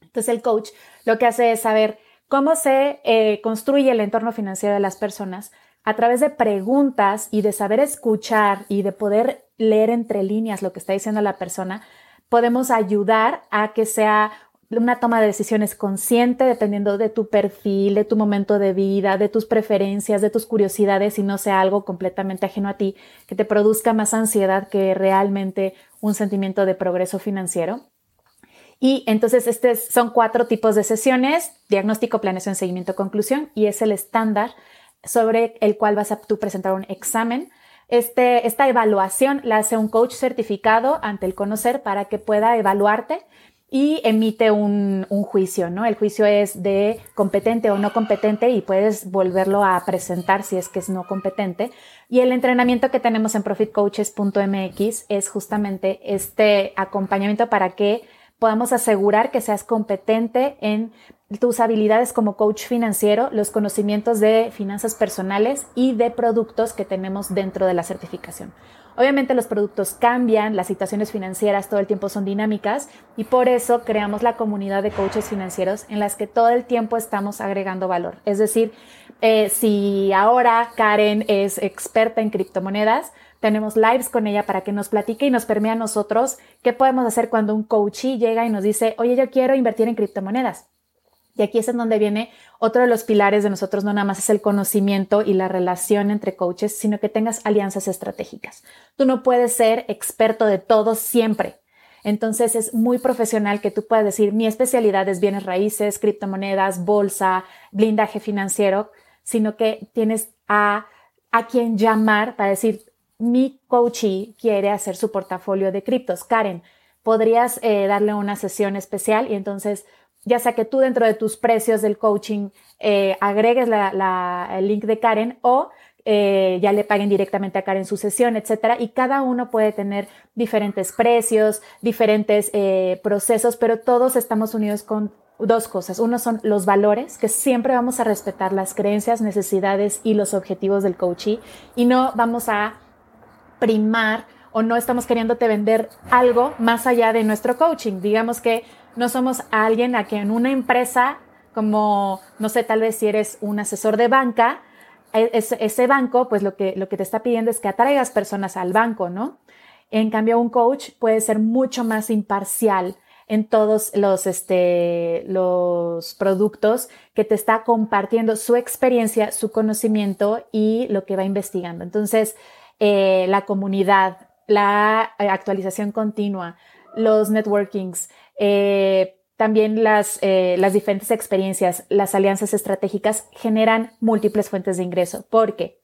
Entonces el coach lo que hace es saber cómo se eh, construye el entorno financiero de las personas a través de preguntas y de saber escuchar y de poder leer entre líneas lo que está diciendo la persona, podemos ayudar a que sea una toma de decisiones consciente dependiendo de tu perfil, de tu momento de vida, de tus preferencias, de tus curiosidades y no sea algo completamente ajeno a ti que te produzca más ansiedad que realmente un sentimiento de progreso financiero. Y entonces, estos son cuatro tipos de sesiones, diagnóstico, planeación, seguimiento, conclusión, y es el estándar sobre el cual vas a tú presentar un examen. Este, esta evaluación la hace un coach certificado ante el conocer para que pueda evaluarte y emite un, un, juicio, ¿no? El juicio es de competente o no competente y puedes volverlo a presentar si es que es no competente. Y el entrenamiento que tenemos en profitcoaches.mx es justamente este acompañamiento para que podamos asegurar que seas competente en tus habilidades como coach financiero, los conocimientos de finanzas personales y de productos que tenemos dentro de la certificación. Obviamente los productos cambian, las situaciones financieras todo el tiempo son dinámicas y por eso creamos la comunidad de coaches financieros en las que todo el tiempo estamos agregando valor. Es decir, eh, si ahora Karen es experta en criptomonedas, tenemos lives con ella para que nos platique y nos permea a nosotros qué podemos hacer cuando un coachee llega y nos dice, oye, yo quiero invertir en criptomonedas. Y aquí es en donde viene otro de los pilares de nosotros, no nada más es el conocimiento y la relación entre coaches, sino que tengas alianzas estratégicas. Tú no puedes ser experto de todo siempre. Entonces es muy profesional que tú puedas decir, mi especialidad es bienes raíces, criptomonedas, bolsa, blindaje financiero, sino que tienes a, a quien llamar para decir, mi coachee quiere hacer su portafolio de criptos. Karen, podrías eh, darle una sesión especial y entonces ya sea que tú dentro de tus precios del coaching eh, agregues el link de Karen o eh, ya le paguen directamente a Karen su sesión, etcétera. Y cada uno puede tener diferentes precios, diferentes eh, procesos, pero todos estamos unidos con dos cosas. Uno son los valores, que siempre vamos a respetar las creencias, necesidades y los objetivos del coachee y no vamos a primar o no estamos queriéndote vender algo más allá de nuestro coaching. Digamos que no somos alguien a quien una empresa como, no sé, tal vez si eres un asesor de banca, e, ese, banco, pues lo que, lo que te está pidiendo es que atraigas personas al banco, ¿no? En cambio, un coach puede ser mucho más imparcial en todos los, este, los productos que te está compartiendo su experiencia, su conocimiento y lo que va investigando. Entonces, eh, la comunidad, la actualización continua, los networkings, eh, también las, eh, las diferentes experiencias, las alianzas estratégicas generan múltiples fuentes de ingreso. Porque,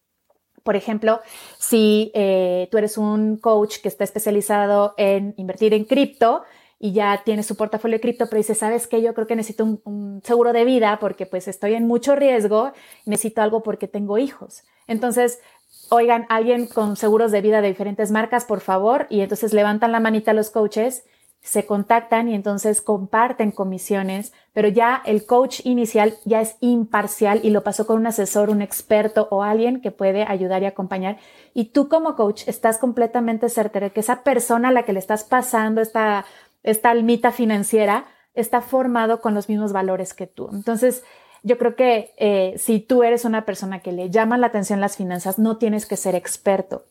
por ejemplo, si eh, tú eres un coach que está especializado en invertir en cripto y ya tienes su portafolio de cripto, pero dices, ¿sabes qué? Yo creo que necesito un, un seguro de vida porque pues estoy en mucho riesgo, necesito algo porque tengo hijos. Entonces, oigan, alguien con seguros de vida de diferentes marcas, por favor, y entonces levantan la manita los coaches se contactan y entonces comparten comisiones, pero ya el coach inicial ya es imparcial y lo pasó con un asesor, un experto o alguien que puede ayudar y acompañar. Y tú como coach estás completamente certero que esa persona a la que le estás pasando esta, esta almita financiera está formado con los mismos valores que tú. Entonces, yo creo que eh, si tú eres una persona que le llama la atención las finanzas, no tienes que ser experto,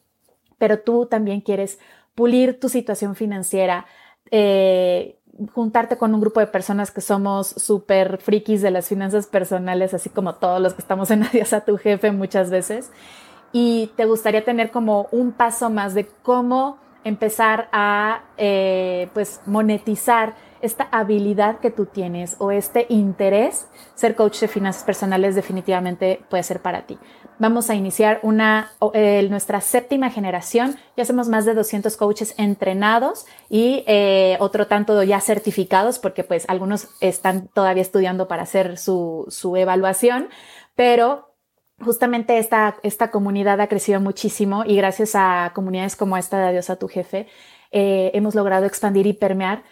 pero tú también quieres pulir tu situación financiera, eh, juntarte con un grupo de personas que somos súper frikis de las finanzas personales, así como todos los que estamos en Adiós a tu jefe muchas veces, y te gustaría tener como un paso más de cómo empezar a eh, pues monetizar esta habilidad que tú tienes o este interés, ser coach de finanzas personales definitivamente puede ser para ti. Vamos a iniciar una, nuestra séptima generación. Ya hacemos más de 200 coaches entrenados y eh, otro tanto ya certificados porque pues algunos están todavía estudiando para hacer su, su evaluación, pero justamente esta, esta comunidad ha crecido muchísimo y gracias a comunidades como esta de Adiós a tu jefe, eh, hemos logrado expandir y permear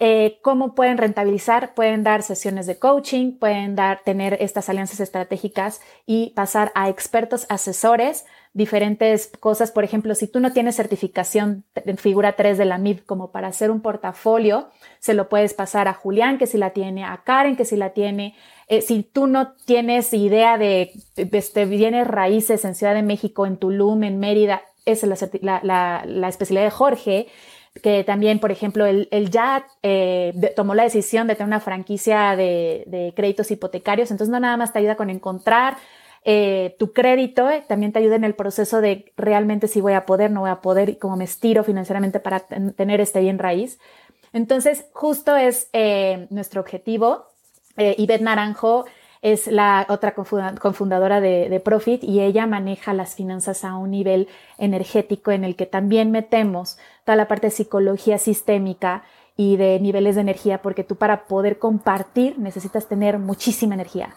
eh, cómo pueden rentabilizar, pueden dar sesiones de coaching, pueden dar, tener estas alianzas estratégicas y pasar a expertos asesores, diferentes cosas. Por ejemplo, si tú no tienes certificación en figura 3 de la MIB como para hacer un portafolio, se lo puedes pasar a Julián, que si la tiene, a Karen, que si la tiene. Eh, si tú no tienes idea de, este, bienes raíces en Ciudad de México, en Tulum, en Mérida, esa es la especialidad de Jorge que también, por ejemplo, él, ya eh, tomó la decisión de tener una franquicia de, créditos hipotecarios, entonces no nada más te ayuda con encontrar eh, tu crédito, también te ayuda en el proceso de realmente si voy a poder, no voy a poder y cómo me estiro financieramente para tener este bien raíz. Entonces, justo es nuestro objetivo. Ivette Naranjo es la otra cofundadora de, de, Profit y ella maneja las finanzas a un nivel energético en el que también metemos toda la parte de psicología sistémica y de niveles de energía, porque tú para poder compartir necesitas tener muchísima energía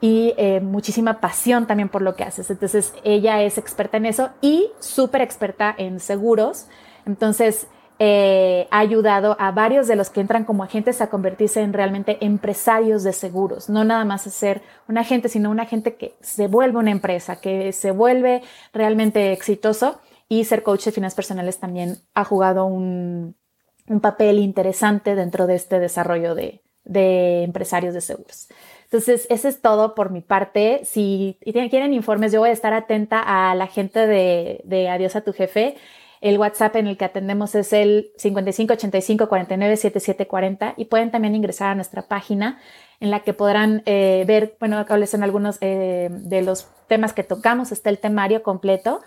y eh, muchísima pasión también por lo que haces. Entonces, ella es experta en eso y súper experta en seguros. Entonces, eh, ha ayudado a varios de los que entran como agentes a convertirse en realmente empresarios de seguros, no nada más a ser un agente, sino un agente que se vuelve una empresa, que se vuelve realmente exitoso y ser coach de finanzas personales también ha jugado un, papel interesante dentro de este desarrollo de, de empresarios de seguros. Entonces, ese es todo por mi parte. Si quieren informes, yo voy a estar atenta a la gente de, de Adiós a tu jefe. El WhatsApp en el que atendemos es el 55 85 49 77 40 y pueden también ingresar a nuestra página en la que podrán eh, ver, bueno, cuáles son algunos eh, de los temas que tocamos. Está el temario completo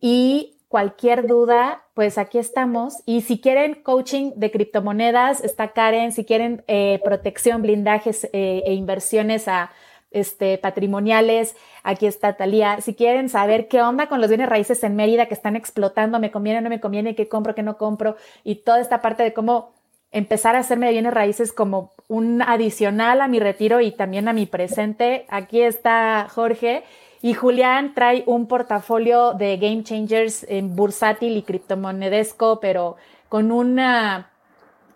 y cualquier duda, pues aquí estamos. Y si quieren coaching de criptomonedas, está Karen. Si quieren eh, protección, blindajes e inversiones a este, patrimoniales, aquí está Talía. Si quieren saber qué onda con los bienes raíces en Mérida que están explotando, me conviene, no me conviene, qué compro, qué no compro, y toda esta parte de cómo empezar a hacerme de bienes raíces como un adicional a mi retiro y también a mi presente, aquí está Jorge y Julián trae un portafolio de game changers en bursátil y criptomonedesco, pero con una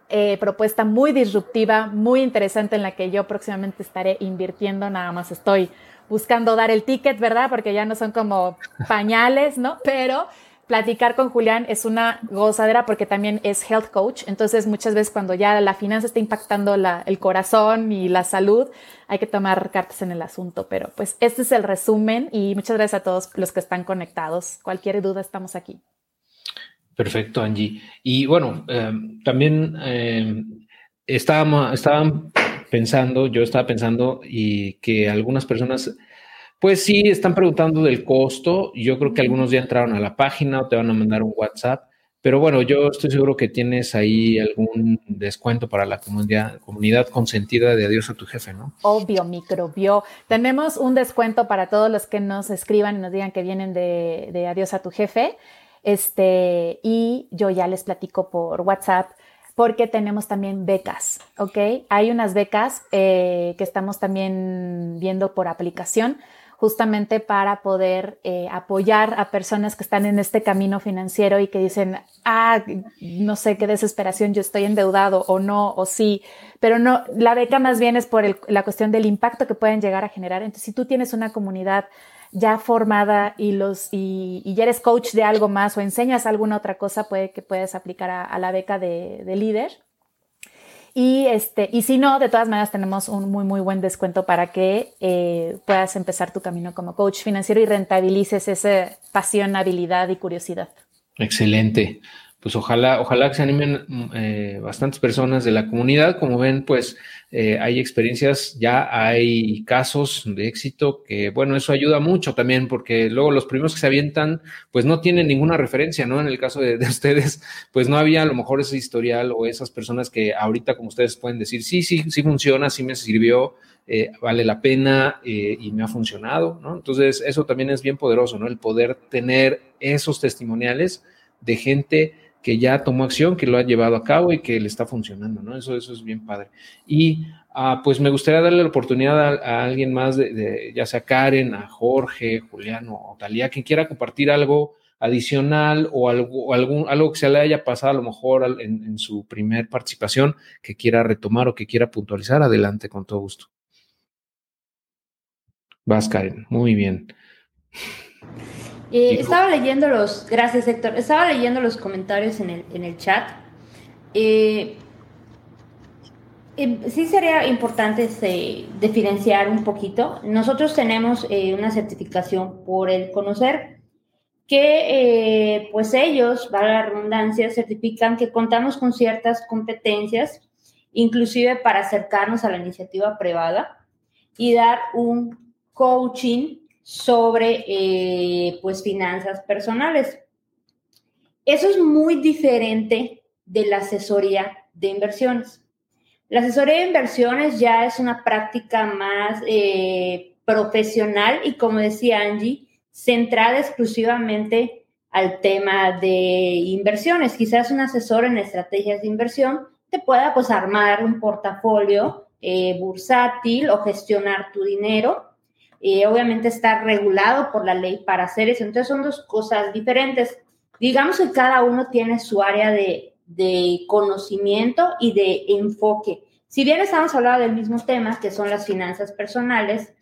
eh, propuesta muy disruptiva, muy interesante en la que yo próximamente estaré invirtiendo. Nada más estoy buscando dar el ticket, ¿verdad? Porque ya no son como pañales, ¿no? Pero platicar con Julián es una gozadera porque también es health coach. Entonces, muchas veces cuando ya la finanza está impactando el corazón y la salud, hay que tomar cartas en el asunto. Pero pues este es el resumen y muchas gracias a todos los que están conectados. Cualquier duda, estamos aquí. Perfecto, Angie. Y bueno, eh, también eh, estábamos, estaban pensando, yo estaba pensando y que algunas personas pues sí, están preguntando del costo. Yo creo que algunos ya entraron a la página o te van a mandar un WhatsApp. Pero bueno, yo estoy seguro que tienes ahí algún descuento para la comunidad, comunidad consentida de Adiós a tu jefe, ¿no? Obvio, microbio. Tenemos un descuento para todos los que nos escriban y nos digan que vienen de, de Adiós a tu jefe. Este, y yo ya les platico por WhatsApp porque tenemos también becas, ¿ok? Hay unas becas eh, que estamos también viendo por aplicación justamente para poder eh, apoyar a personas que están en este camino financiero y que dicen, ah, no sé qué desesperación, yo estoy endeudado o no, o sí, pero no, la beca más bien es por la cuestión del impacto que pueden llegar a generar. Entonces, si tú tienes una comunidad ya formada y los y, ya eres coach de algo más o enseñas alguna otra cosa, puede que puedas aplicar a, la beca de, de líder y, este, y si no, de todas maneras tenemos un muy, muy buen descuento para que eh, puedas empezar tu camino como coach financiero y rentabilices esa pasión, habilidad y curiosidad. Excelente pues ojalá, ojalá que se animen eh, bastantes personas de la comunidad. Como ven, pues eh, hay experiencias, ya hay casos de éxito que, bueno, eso ayuda mucho también porque luego los primeros que se avientan, pues no tienen ninguna referencia, ¿no? En el caso de, ustedes, pues no había a lo mejor ese historial o esas personas que ahorita, como ustedes pueden decir, sí, sí, sí funciona, sí me sirvió, eh, vale la pena y me ha funcionado, ¿no? Entonces, eso también es bien poderoso, ¿no? El poder tener esos testimoniales de gente que ya tomó acción, que lo ha llevado a cabo y que le está funcionando, ¿no? Eso, eso es bien padre. Y ah, pues me gustaría darle la oportunidad a, alguien más, de, ya sea Karen, a Jorge, Julián o Talía, quien quiera compartir algo adicional o algo, algún, algo que se le haya pasado a lo mejor en, en su primer participación que quiera retomar o que quiera puntualizar, adelante con todo gusto. Vas, Karen, muy bien. Eh, estaba leyendo los, gracias Héctor, estaba leyendo los comentarios en el, en el chat. Eh, em, sí sería importante este, diferenciar un poquito. Nosotros tenemos eh, una certificación por el conocer que pues ellos, para la redundancia, certifican que contamos con ciertas competencias, inclusive para acercarnos a la iniciativa privada y dar un coaching sobre eh, pues finanzas personales. Eso es muy diferente de la asesoría de inversiones. La asesoría de inversiones ya es una práctica más eh, profesional y como decía Angie, centrada exclusivamente al tema de inversiones. Quizás un asesor en estrategias de inversión te pueda pues armar un portafolio eh, bursátil o gestionar tu dinero y obviamente está regulado por la ley para hacer eso. Entonces son dos cosas diferentes. Digamos que cada uno tiene su área de, de conocimiento y de enfoque. Si bien estamos hablando del mismo tema, que son las finanzas personales,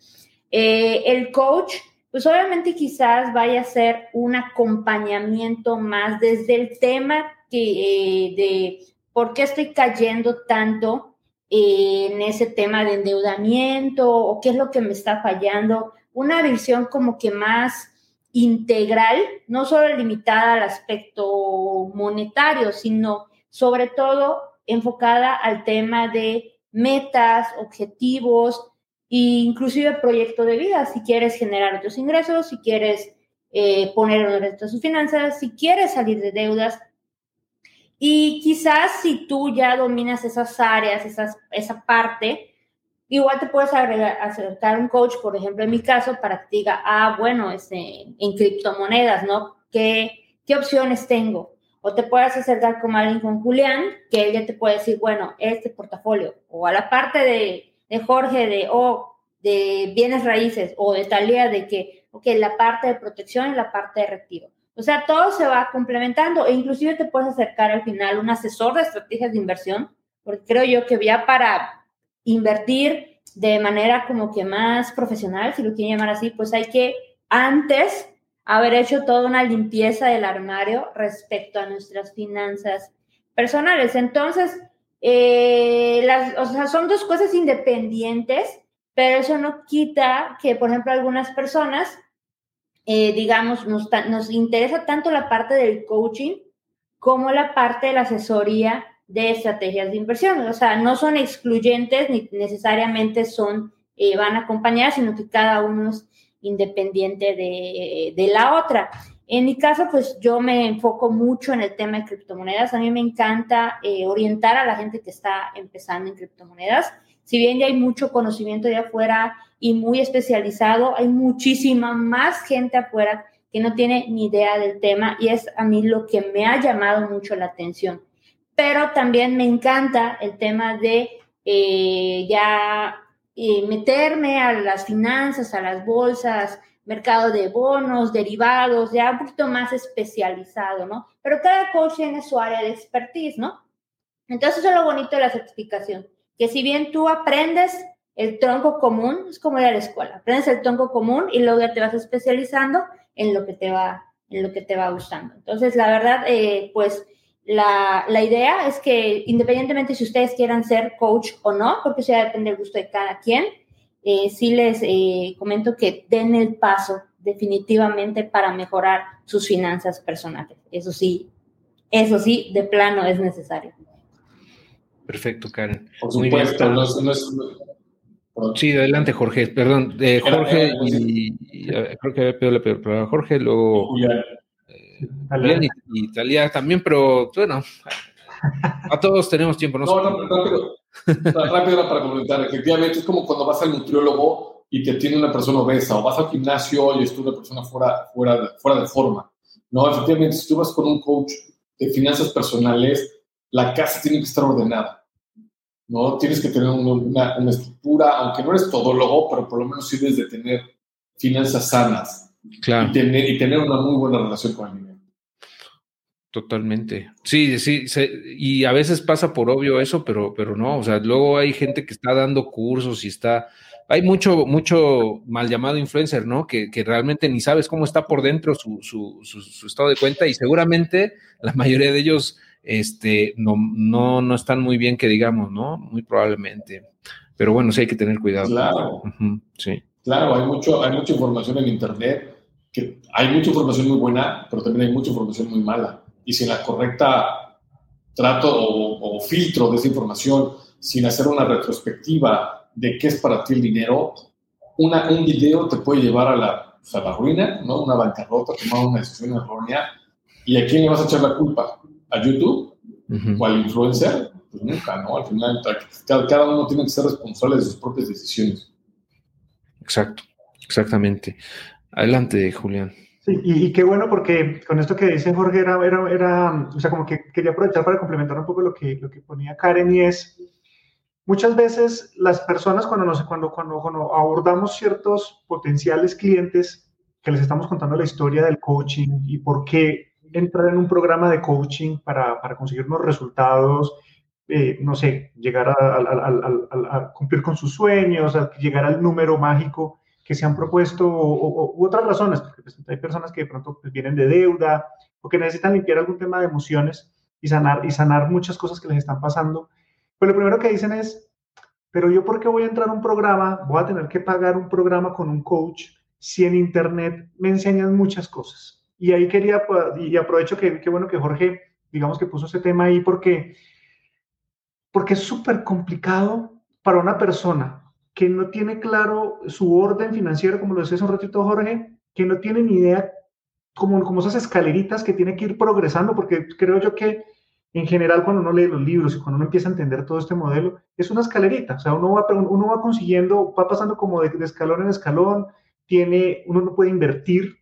eh, el coach, pues obviamente quizás vaya a ser un acompañamiento más desde el tema que, eh, de por qué estoy cayendo tanto en ese tema de endeudamiento o qué es lo que me está fallando. Una visión como que más integral, no solo limitada al aspecto monetario, sino sobre todo enfocada al tema de metas, objetivos e inclusive proyecto de vida, si quieres generar otros ingresos, si quieres eh, poner en orden tus finanzas, si quieres salir de deudas. Y quizás si tú ya dominas esas áreas, esas, esa parte, igual te puedes agregar, acercar un coach, por ejemplo, en mi caso, para que diga, ah, bueno, este, en criptomonedas, ¿no? ¿Qué, ¿Qué opciones tengo? O te puedes acercar con alguien con Julián, que él ya te puede decir, bueno, este portafolio, o a la parte de, de Jorge de, o de bienes raíces, o de Talía de que, ok, la parte de protección y la parte de retiro. O sea, todo se va complementando e inclusive te puedes acercar al final un asesor de estrategias de inversión, porque creo yo que ya para invertir de manera como que más profesional, si lo quieren llamar así, pues hay que antes haber hecho toda una limpieza del armario respecto a nuestras finanzas personales. Entonces, eh, las, o sea, son dos cosas independientes, pero eso no quita que, por ejemplo, algunas personas, eh, digamos, nos, nos interesa tanto la parte del coaching como la parte de la asesoría de estrategias de inversión. O sea, no son excluyentes ni necesariamente son, eh, van a acompañar, sino que cada uno es independiente de, la otra. En mi caso, pues yo me enfoco mucho en el tema de criptomonedas. A mí me encanta eh, orientar a la gente que está empezando en criptomonedas. Si bien ya hay mucho conocimiento de afuera y muy especializado, hay muchísima más gente afuera que no tiene ni idea del tema y es a mí lo que me ha llamado mucho la atención. Pero también me encanta el tema de eh, ya meterme a las finanzas, a las bolsas, mercado de bonos, derivados, ya un poquito más especializado, ¿no? Pero cada coach tiene su área de expertise, ¿no? Entonces eso es lo bonito de la certificación, que si bien tú aprendes el tronco común, es como ir a la escuela, aprendes el tronco común y luego ya te vas especializando en lo que te va, en lo que te va gustando. Entonces, la verdad, eh, pues la, la, idea es que independientemente si ustedes quieran ser coach o no, porque eso ya depende del gusto de cada quien, eh, sí les eh, comento que den el paso definitivamente para mejorar sus finanzas personales. Eso sí, eso sí, de plano es necesario. Perfecto, Karen. Por supuesto, no es, Sí, adelante, Jorge. Perdón, eh, Jorge y, creo que había pedido la palabra Jorge, luego Bien, y, Italia también, pero bueno, a todos tenemos tiempo. No, no, rápido, rápido para comentar. Efectivamente, es como cuando vas al nutriólogo y te tiene una persona obesa, o vas al gimnasio y estás una persona fuera, fuera, fuera de forma. No, efectivamente, si tú vas con un coach de finanzas personales, la casa tiene que estar ordenada. ¿No? Tienes que tener una, una estructura, aunque no eres todólogo, pero por lo menos sí debes de tener finanzas sanas Claro. Y tener, y tener una muy buena relación con el dinero. Totalmente. Sí, sí, y a veces pasa por obvio eso, pero, pero no, o sea, luego hay gente que está dando cursos y está, hay mucho, mucho mal llamado influencer, ¿no? Que, que realmente ni sabes cómo está por dentro su, su, su, estado de cuenta y seguramente la mayoría de ellos este, no, no, no están muy bien que digamos, ¿no? Muy probablemente. Pero bueno, sí hay que tener cuidado. Claro. sí. Claro, hay, mucho, hay mucha información en Internet hay mucha información muy buena, pero también hay mucha información muy mala. Y sin la correcta trato o, filtro de esa información, sin hacer una retrospectiva de qué es para ti el dinero, una, un video te puede llevar a la, a la ruina, ¿no? una bancarrota, tomar una decisión errónea. ¿Y a quién le vas a echar la culpa? ¿A YouTube? ¿O al influencer? Pues nunca, ¿no? Al final, cada uno tiene que ser responsable de sus propias decisiones. Exacto, exactamente. Adelante, Julián. Sí, y, qué bueno porque con esto que dice Jorge era, era, o sea, como que quería aprovechar para complementar un poco lo que, lo que ponía Karen y es, muchas veces las personas cuando, nos, cuando, cuando, cuando abordamos ciertos potenciales clientes que les estamos contando la historia del coaching y por qué entrar en un programa de coaching para, para conseguir unos resultados, eh, no sé, llegar a, cumplir con sus sueños, a llegar al número mágico que se han propuesto u otras razones, porque pues, hay personas que de pronto pues, vienen de deuda o que necesitan limpiar algún tema de emociones y sanar, y sanar muchas cosas que les están pasando. Pues lo primero que dicen es, pero yo por qué voy a entrar a un programa, voy a tener que pagar un programa con un coach si en Internet me enseñan muchas cosas. Y ahí quería, y aprovecho que, qué bueno que Jorge, digamos que puso ese tema ahí porque, porque es súper complicado para una persona que no tiene claro su orden financiero, como lo decía un ratito Jorge, que no tiene ni idea como, como esas escaleritas que tiene que ir progresando, porque creo yo que en general cuando uno lee los libros y cuando uno empieza a entender todo este modelo, es una escalerita, o sea, uno va, uno va consiguiendo, va pasando como de, escalón en escalón, tiene, uno no puede invertir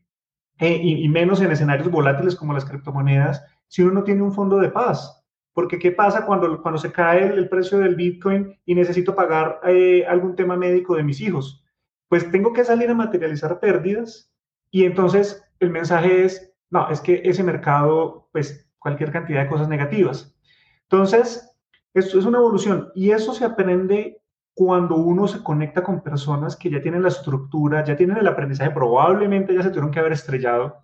eh, y, menos en escenarios volátiles como las criptomonedas si uno no tiene un fondo de paz. Porque ¿qué pasa cuando, cuando se cae el, precio del Bitcoin y necesito pagar eh, algún tema médico de mis hijos? Pues tengo que salir a materializar pérdidas y entonces el mensaje es, no, es que ese mercado, pues cualquier cantidad de cosas negativas. Entonces, esto es una evolución y eso se aprende cuando uno se conecta con personas que ya tienen la estructura, ya tienen el aprendizaje, probablemente ya se tuvieron que haber estrellado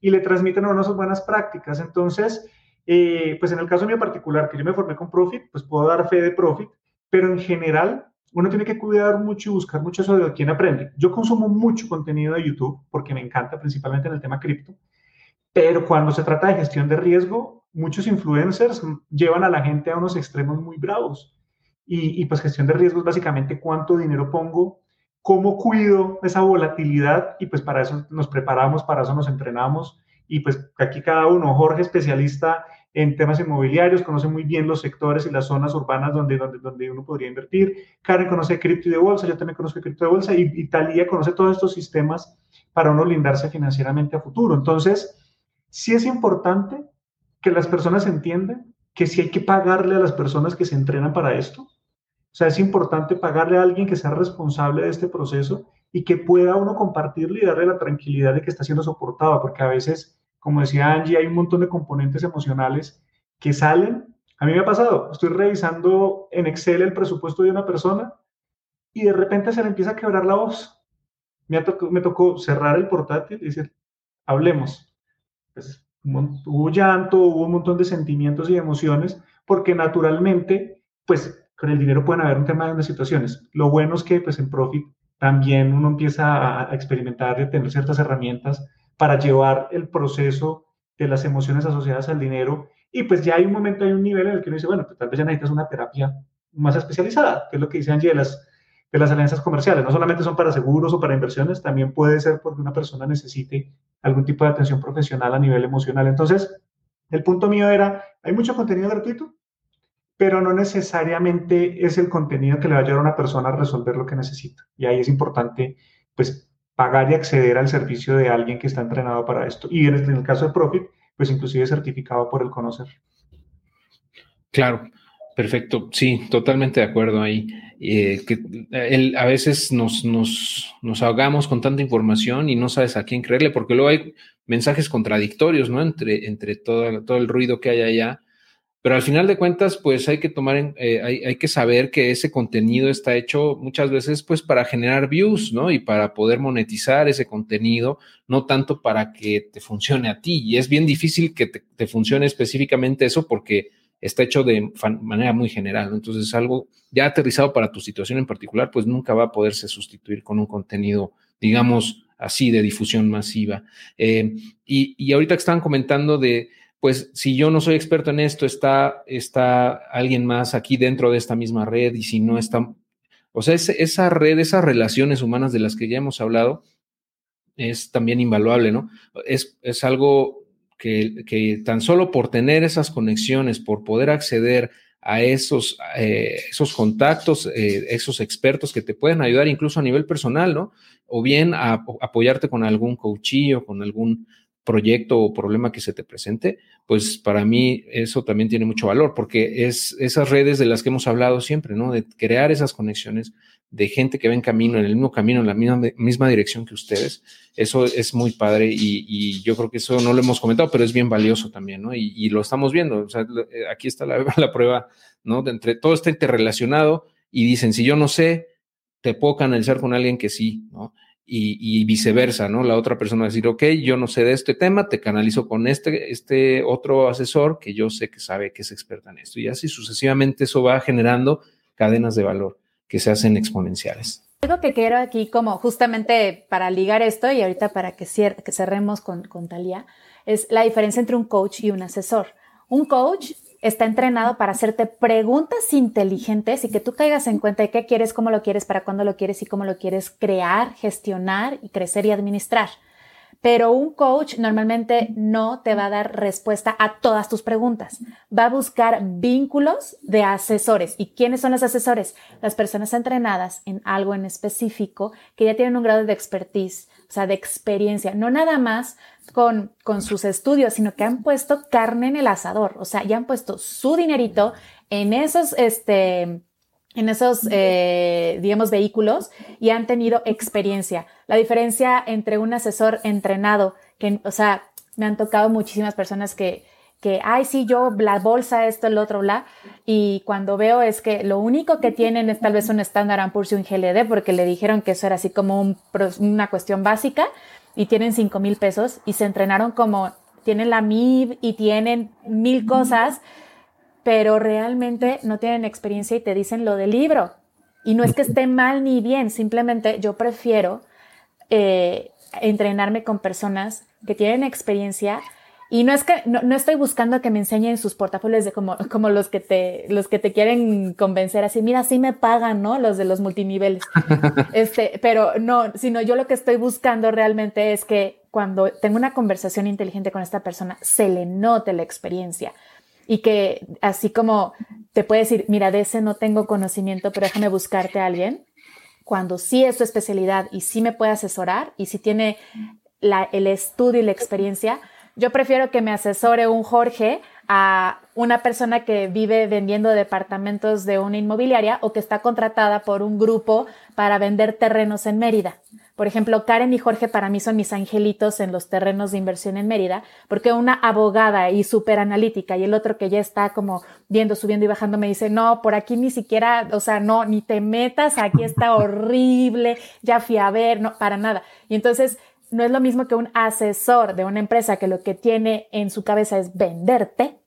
y le transmiten a uno sus buenas prácticas. Entonces, eh, pues en el caso mío particular, que yo me formé con Profit, pues puedo dar fe de Profit, pero en general uno tiene que cuidar mucho y buscar mucho eso de quién aprende. Yo consumo mucho contenido de YouTube porque me encanta, principalmente en el tema cripto, pero cuando se trata de gestión de riesgo, muchos influencers llevan a la gente a unos extremos muy bravos. Y, y pues gestión de riesgo es básicamente cuánto dinero pongo, cómo cuido esa volatilidad y pues para eso nos preparamos, para eso nos entrenamos y pues aquí cada uno, Jorge especialista en temas inmobiliarios, conoce muy bien los sectores y las zonas urbanas donde, donde, donde uno podría invertir. Karen conoce cripto y de bolsa, yo también conozco cripto de bolsa y, Italia conoce todos estos sistemas para uno lindarse financieramente a futuro. Entonces, sí es importante que las personas entiendan que sí hay que pagarle a las personas que se entrenan para esto. O sea, es importante pagarle a alguien que sea responsable de este proceso y que pueda uno compartirle y darle la tranquilidad de que está siendo soportado, porque a veces como decía Angie, hay un montón de componentes emocionales que salen. A mí me ha pasado, estoy revisando en Excel el presupuesto de una persona y de repente se le empieza a quebrar la voz. Me, tocó, me tocó cerrar el portátil y decir, hablemos. Pues, hubo llanto, hubo un montón de sentimientos y emociones, porque naturalmente, pues con el dinero pueden haber un tema de situaciones. Lo bueno es que pues en Profit también uno empieza a experimentar y tener ciertas herramientas para llevar el proceso de las emociones asociadas al dinero. Y pues ya hay un momento, hay un nivel en el que uno dice, bueno, pues tal vez ya necesitas una terapia más especializada, que es lo que dice Angie de las, de las alianzas comerciales. No solamente son para seguros o para inversiones, también puede ser porque una persona necesite algún tipo de atención profesional a nivel emocional. Entonces, el punto mío era, hay mucho contenido gratuito, pero no necesariamente es el contenido que le va a ayudar a una persona a resolver lo que necesita. Y ahí es importante, pues, pagar y acceder al servicio de alguien que está entrenado para esto. Y en el, caso de Profit, pues inclusive certificado por el conocer. Claro, perfecto. Sí, totalmente de acuerdo ahí. Eh, que a veces nos, nos, nos, ahogamos con tanta información y no sabes a quién creerle, porque luego hay mensajes contradictorios, ¿no? Entre, entre todo, todo el ruido que hay allá pero al final de cuentas, pues hay que tomar, en, eh, hay, que saber que ese contenido está hecho muchas veces pues para generar views, ¿no? Y para poder monetizar ese contenido, no tanto para que te funcione a ti. Y es bien difícil que te, funcione específicamente eso porque está hecho de manera muy general. Entonces, algo ya aterrizado para tu situación en particular, pues nunca va a poderse sustituir con un contenido, digamos, así de difusión masiva. Eh, y, y ahorita que estaban comentando de pues si yo no soy experto en esto, está, está alguien más aquí dentro de esta misma red y si no está, o sea, esa red, esas relaciones humanas de las que ya hemos hablado, es también invaluable, ¿no? Es, es algo que, que, tan solo por tener esas conexiones, por poder acceder a esos, eh, esos contactos, eh, esos expertos que te pueden ayudar incluso a nivel personal, ¿no? O bien a, apoyarte con algún coachillo, con algún proyecto o problema que se te presente, pues para mí eso también tiene mucho valor, porque es esas redes de las que hemos hablado siempre, ¿no? De crear esas conexiones de gente que va en camino, en el mismo camino, en la misma, misma dirección que ustedes. Eso es muy padre y, yo creo que eso no lo hemos comentado, pero es bien valioso también, ¿no? Y, lo estamos viendo. O sea, eh, aquí está la, la prueba, ¿no? De entre todo está interrelacionado y dicen, si yo no sé, te puedo canalizar con alguien que sí, ¿no? Y, viceversa, ¿no? La otra persona decir, ok, yo no sé de este tema, te canalizo con este, este otro asesor que yo sé que sabe que es experta en esto. Y así sucesivamente eso va generando cadenas de valor. que se hacen exponenciales. Algo que quiero aquí, como justamente para ligar esto y ahorita para que, que cerremos con, con Talía, es la diferencia entre un coach y un asesor. Un coach está entrenado para hacerte preguntas inteligentes y que tú caigas en cuenta de qué quieres, cómo lo quieres, para cuándo lo quieres y cómo lo quieres crear, gestionar y crecer y administrar. Pero un coach normalmente no te va a dar respuesta a todas tus preguntas. Va a buscar vínculos de asesores. ¿Y quiénes son los asesores? Las personas entrenadas en algo en específico que ya tienen un grado de expertise, o sea, de experiencia, no nada más con, con sus estudios, sino que han puesto carne en el asador, o sea, ya han puesto su dinerito en esos, este, en esos, eh, digamos, vehículos y han tenido experiencia. La diferencia entre un asesor entrenado, que, o sea, me han tocado muchísimas personas que, que, ay, sí, yo, la bolsa, esto, el otro, bla. Y cuando veo es que lo único que tienen es tal vez un Standard Poor's y un GLD, porque le dijeron que eso era así como una cuestión básica, y tienen 5 mil pesos y se entrenaron como, tienen la MIB y tienen mil cosas, pero realmente no tienen experiencia y te dicen lo del libro. Y no es que esté mal ni bien, simplemente yo prefiero eh, entrenarme con personas que tienen experiencia y no es que no, estoy buscando que me enseñen sus portafolios de como, como los que te los que te quieren convencer así, mira, sí me pagan, ¿no? Los de los multiniveles. este, pero no, sino yo lo que estoy buscando realmente es que cuando tengo una conversación inteligente con esta persona, se le note la experiencia y que así como te puede decir, mira, de ese no tengo conocimiento, pero déjame buscarte a alguien, cuando sí es tu especialidad y sí me puede asesorar y si tiene la, el estudio y la experiencia, yo prefiero que me asesore un Jorge a una persona que vive vendiendo departamentos de una inmobiliaria o que está contratada por un grupo para vender terrenos en Mérida. Por ejemplo, Karen y Jorge para mí son mis angelitos en los terrenos de inversión en Mérida, porque una abogada y súper analítica y el otro que ya está como viendo, subiendo y bajando me dice, no, por aquí ni siquiera, o sea, no, ni te metas, aquí está horrible, ya fui a ver, no, para nada. Y entonces no es lo mismo que un asesor de una empresa que lo que tiene en su cabeza es venderte,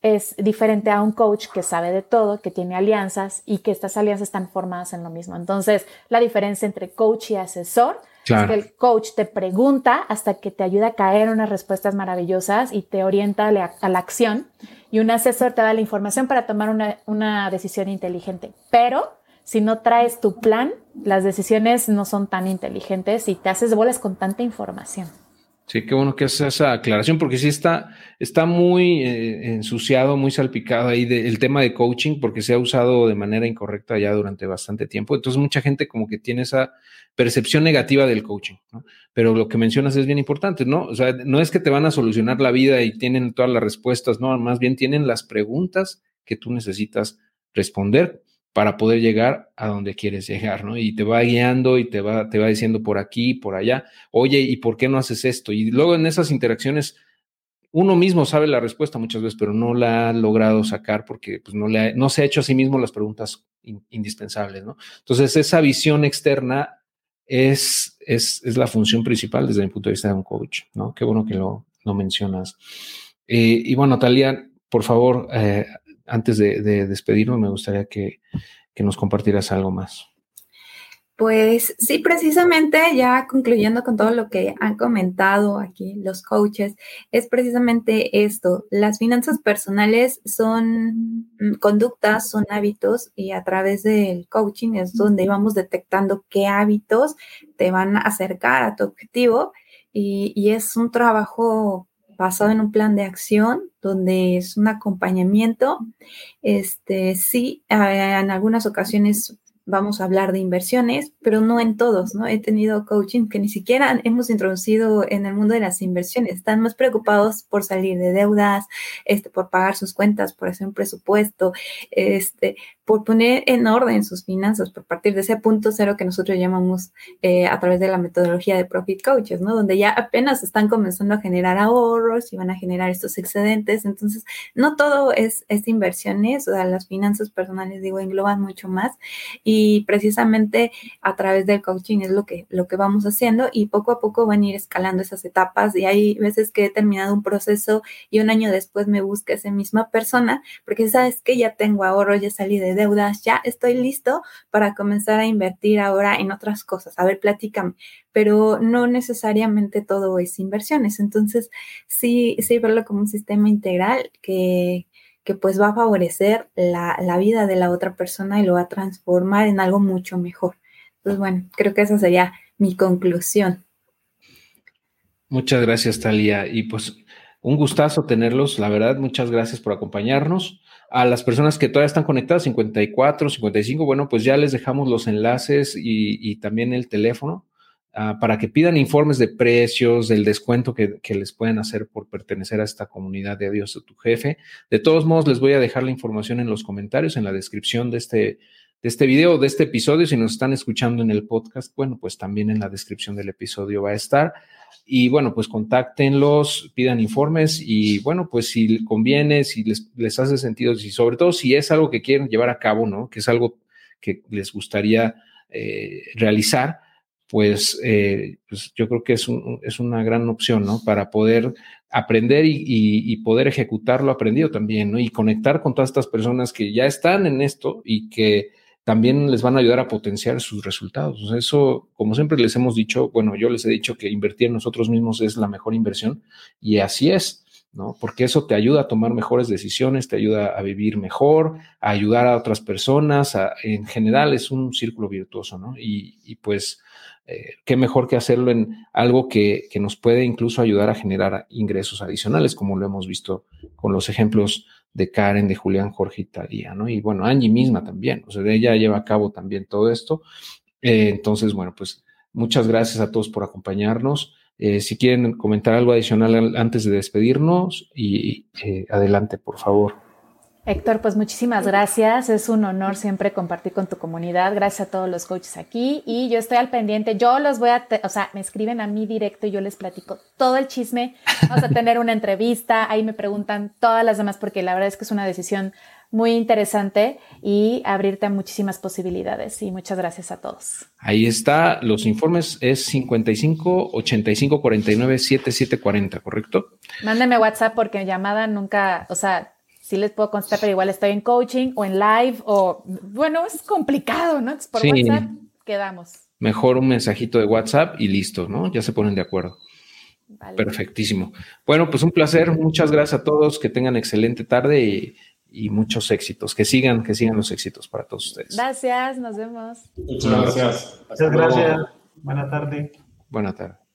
es diferente a un coach que sabe de todo, que tiene alianzas y que estas alianzas están formadas en lo mismo. Entonces, la diferencia entre coach y asesor es que el coach te pregunta hasta que te ayuda a caer unas respuestas maravillosas y te orienta a la, acción y un asesor te da la información para tomar una, una decisión inteligente. Pero si no traes tu plan, las decisiones no son tan inteligentes y te haces bolas con tanta información. Sí, qué bueno que haces esa aclaración, porque sí está, está muy eh, ensuciado, muy salpicado ahí el tema de coaching, porque se ha usado de manera incorrecta ya durante bastante tiempo. Entonces, mucha gente como que tiene esa percepción negativa del coaching, ¿no? Pero lo que mencionas es bien importante, ¿no? O sea, no es que te van a solucionar la vida y tienen todas las respuestas, no, más bien tienen las preguntas que tú necesitas responder para poder llegar a donde quieres llegar, ¿no? Y te va guiando y te va, te va diciendo por aquí, por allá, oye, ¿y por qué no haces esto? Y luego en esas interacciones, uno mismo sabe la respuesta muchas veces, pero no la ha logrado sacar porque pues, no, le no se ha hecho a sí mismo las preguntas indispensables, ¿no? Entonces, esa visión externa es, es, es, la función principal desde mi punto de vista de un coach, ¿no? Qué bueno que lo, lo mencionas. Eh, y bueno, Talia, por favor, eh, antes de, despedirme, me gustaría que, nos compartieras algo más. Pues sí, precisamente ya concluyendo con todo lo que han comentado aquí los coaches, es precisamente esto. Las finanzas personales son mm, conductas, son hábitos y a través del coaching es donde vamos detectando qué hábitos te van a acercar a tu objetivo y, y es un trabajo basado en un plan de acción donde es un acompañamiento. Este, sí, en algunas ocasiones vamos a hablar de inversiones, pero no en todos, ¿no? He tenido coaching que ni siquiera hemos introducido en el mundo de las inversiones. Están más preocupados por salir de deudas, este, por pagar sus cuentas, por hacer un presupuesto, este, por poner en orden sus finanzas, por partir de ese punto cero que nosotros llamamos eh, a través de la metodología de Profit Coaches, ¿no? Donde ya apenas están comenzando a generar ahorros y van a generar estos excedentes. Entonces, no todo es, es inversiones, o sea, las finanzas personales, digo, engloban mucho más. Y precisamente a través del coaching es lo que, lo que vamos haciendo y poco a poco van a ir escalando esas etapas. Y hay veces que he terminado un proceso y un año después me busca esa misma persona porque sabes que ya tengo ahorro, ya salí de deudas, ya estoy listo para comenzar a invertir ahora en otras cosas. A ver, platícame. Pero no necesariamente todo es inversiones. Entonces, sí, sí verlo como un sistema integral que, que pues va a favorecer la, la vida de la otra persona y lo va a transformar en algo mucho mejor. Entonces, bueno, creo que esa sería mi conclusión. Muchas gracias, Talia. Y pues un gustazo tenerlos, la verdad, muchas gracias por acompañarnos. A las personas que todavía están conectadas, 54, 55, bueno, pues ya les dejamos los enlaces y, también el teléfono ah, para que pidan informes de precios, del descuento que, les pueden hacer por pertenecer a esta comunidad de Adiós a tu jefe. De todos modos, les voy a dejar la información en los comentarios, en la descripción de este, de este video, de este episodio. Si nos están escuchando en el podcast, bueno, pues también en la descripción del episodio va a estar. Y bueno, pues contáctenlos, pidan informes y bueno, pues si conviene, si les, les hace sentido, y sobre todo si es algo que quieren llevar a cabo, ¿no? Que es algo que les gustaría eh, realizar, pues, eh, pues, yo creo que es, es, una gran opción, ¿no? Para poder aprender y, y, poder ejecutar lo aprendido también, ¿no? Y conectar con todas estas personas que ya están en esto y que también les van a ayudar a potenciar sus resultados. eso, como siempre les hemos dicho, bueno, yo les he dicho que invertir en nosotros mismos es la mejor inversión y así es, ¿no? Porque eso te ayuda a tomar mejores decisiones, te ayuda a vivir mejor, a ayudar a otras personas, en general es un círculo virtuoso, ¿no? Y, pues, eh, qué mejor que hacerlo en algo que, que nos puede incluso ayudar a generar ingresos adicionales, como lo hemos visto con los ejemplos de Karen, de Julián, Jorge y Talía, ¿no? Y bueno, Angie misma también, o sea, ella lleva a cabo también todo esto. Eh, entonces, bueno, pues muchas gracias a todos por acompañarnos. Eh, si quieren comentar algo adicional antes de despedirnos, y eh, adelante, por favor. Héctor, pues muchísimas gracias. Es un honor siempre compartir con tu comunidad. Gracias a todos los coaches aquí. Y yo estoy al pendiente. Yo los voy a, o sea, me escriben a mí directo y yo les platico todo el chisme. Vamos a tener una entrevista. Ahí me preguntan todas las demás porque la verdad es que es una decisión muy interesante y abrirte a muchísimas posibilidades. Y muchas gracias a todos. Ahí está. Los informes es 55 85 49 77 40, ¿correcto? Mándeme WhatsApp porque llamada nunca, o sea, sí les puedo constar, pero igual estoy en coaching o en live o, bueno, es complicado, ¿no? por WhatsApp quedamos. Mejor un mensajito de WhatsApp y listo, ¿no? Ya se ponen de acuerdo. Perfectísimo. Bueno, pues un placer. Muchas gracias a todos. Que tengan excelente tarde y, y, muchos éxitos. Que sigan, que sigan los éxitos para todos ustedes. Gracias, nos vemos. Muchas gracias. Muchas gracias. Buena tarde. Buena tarde.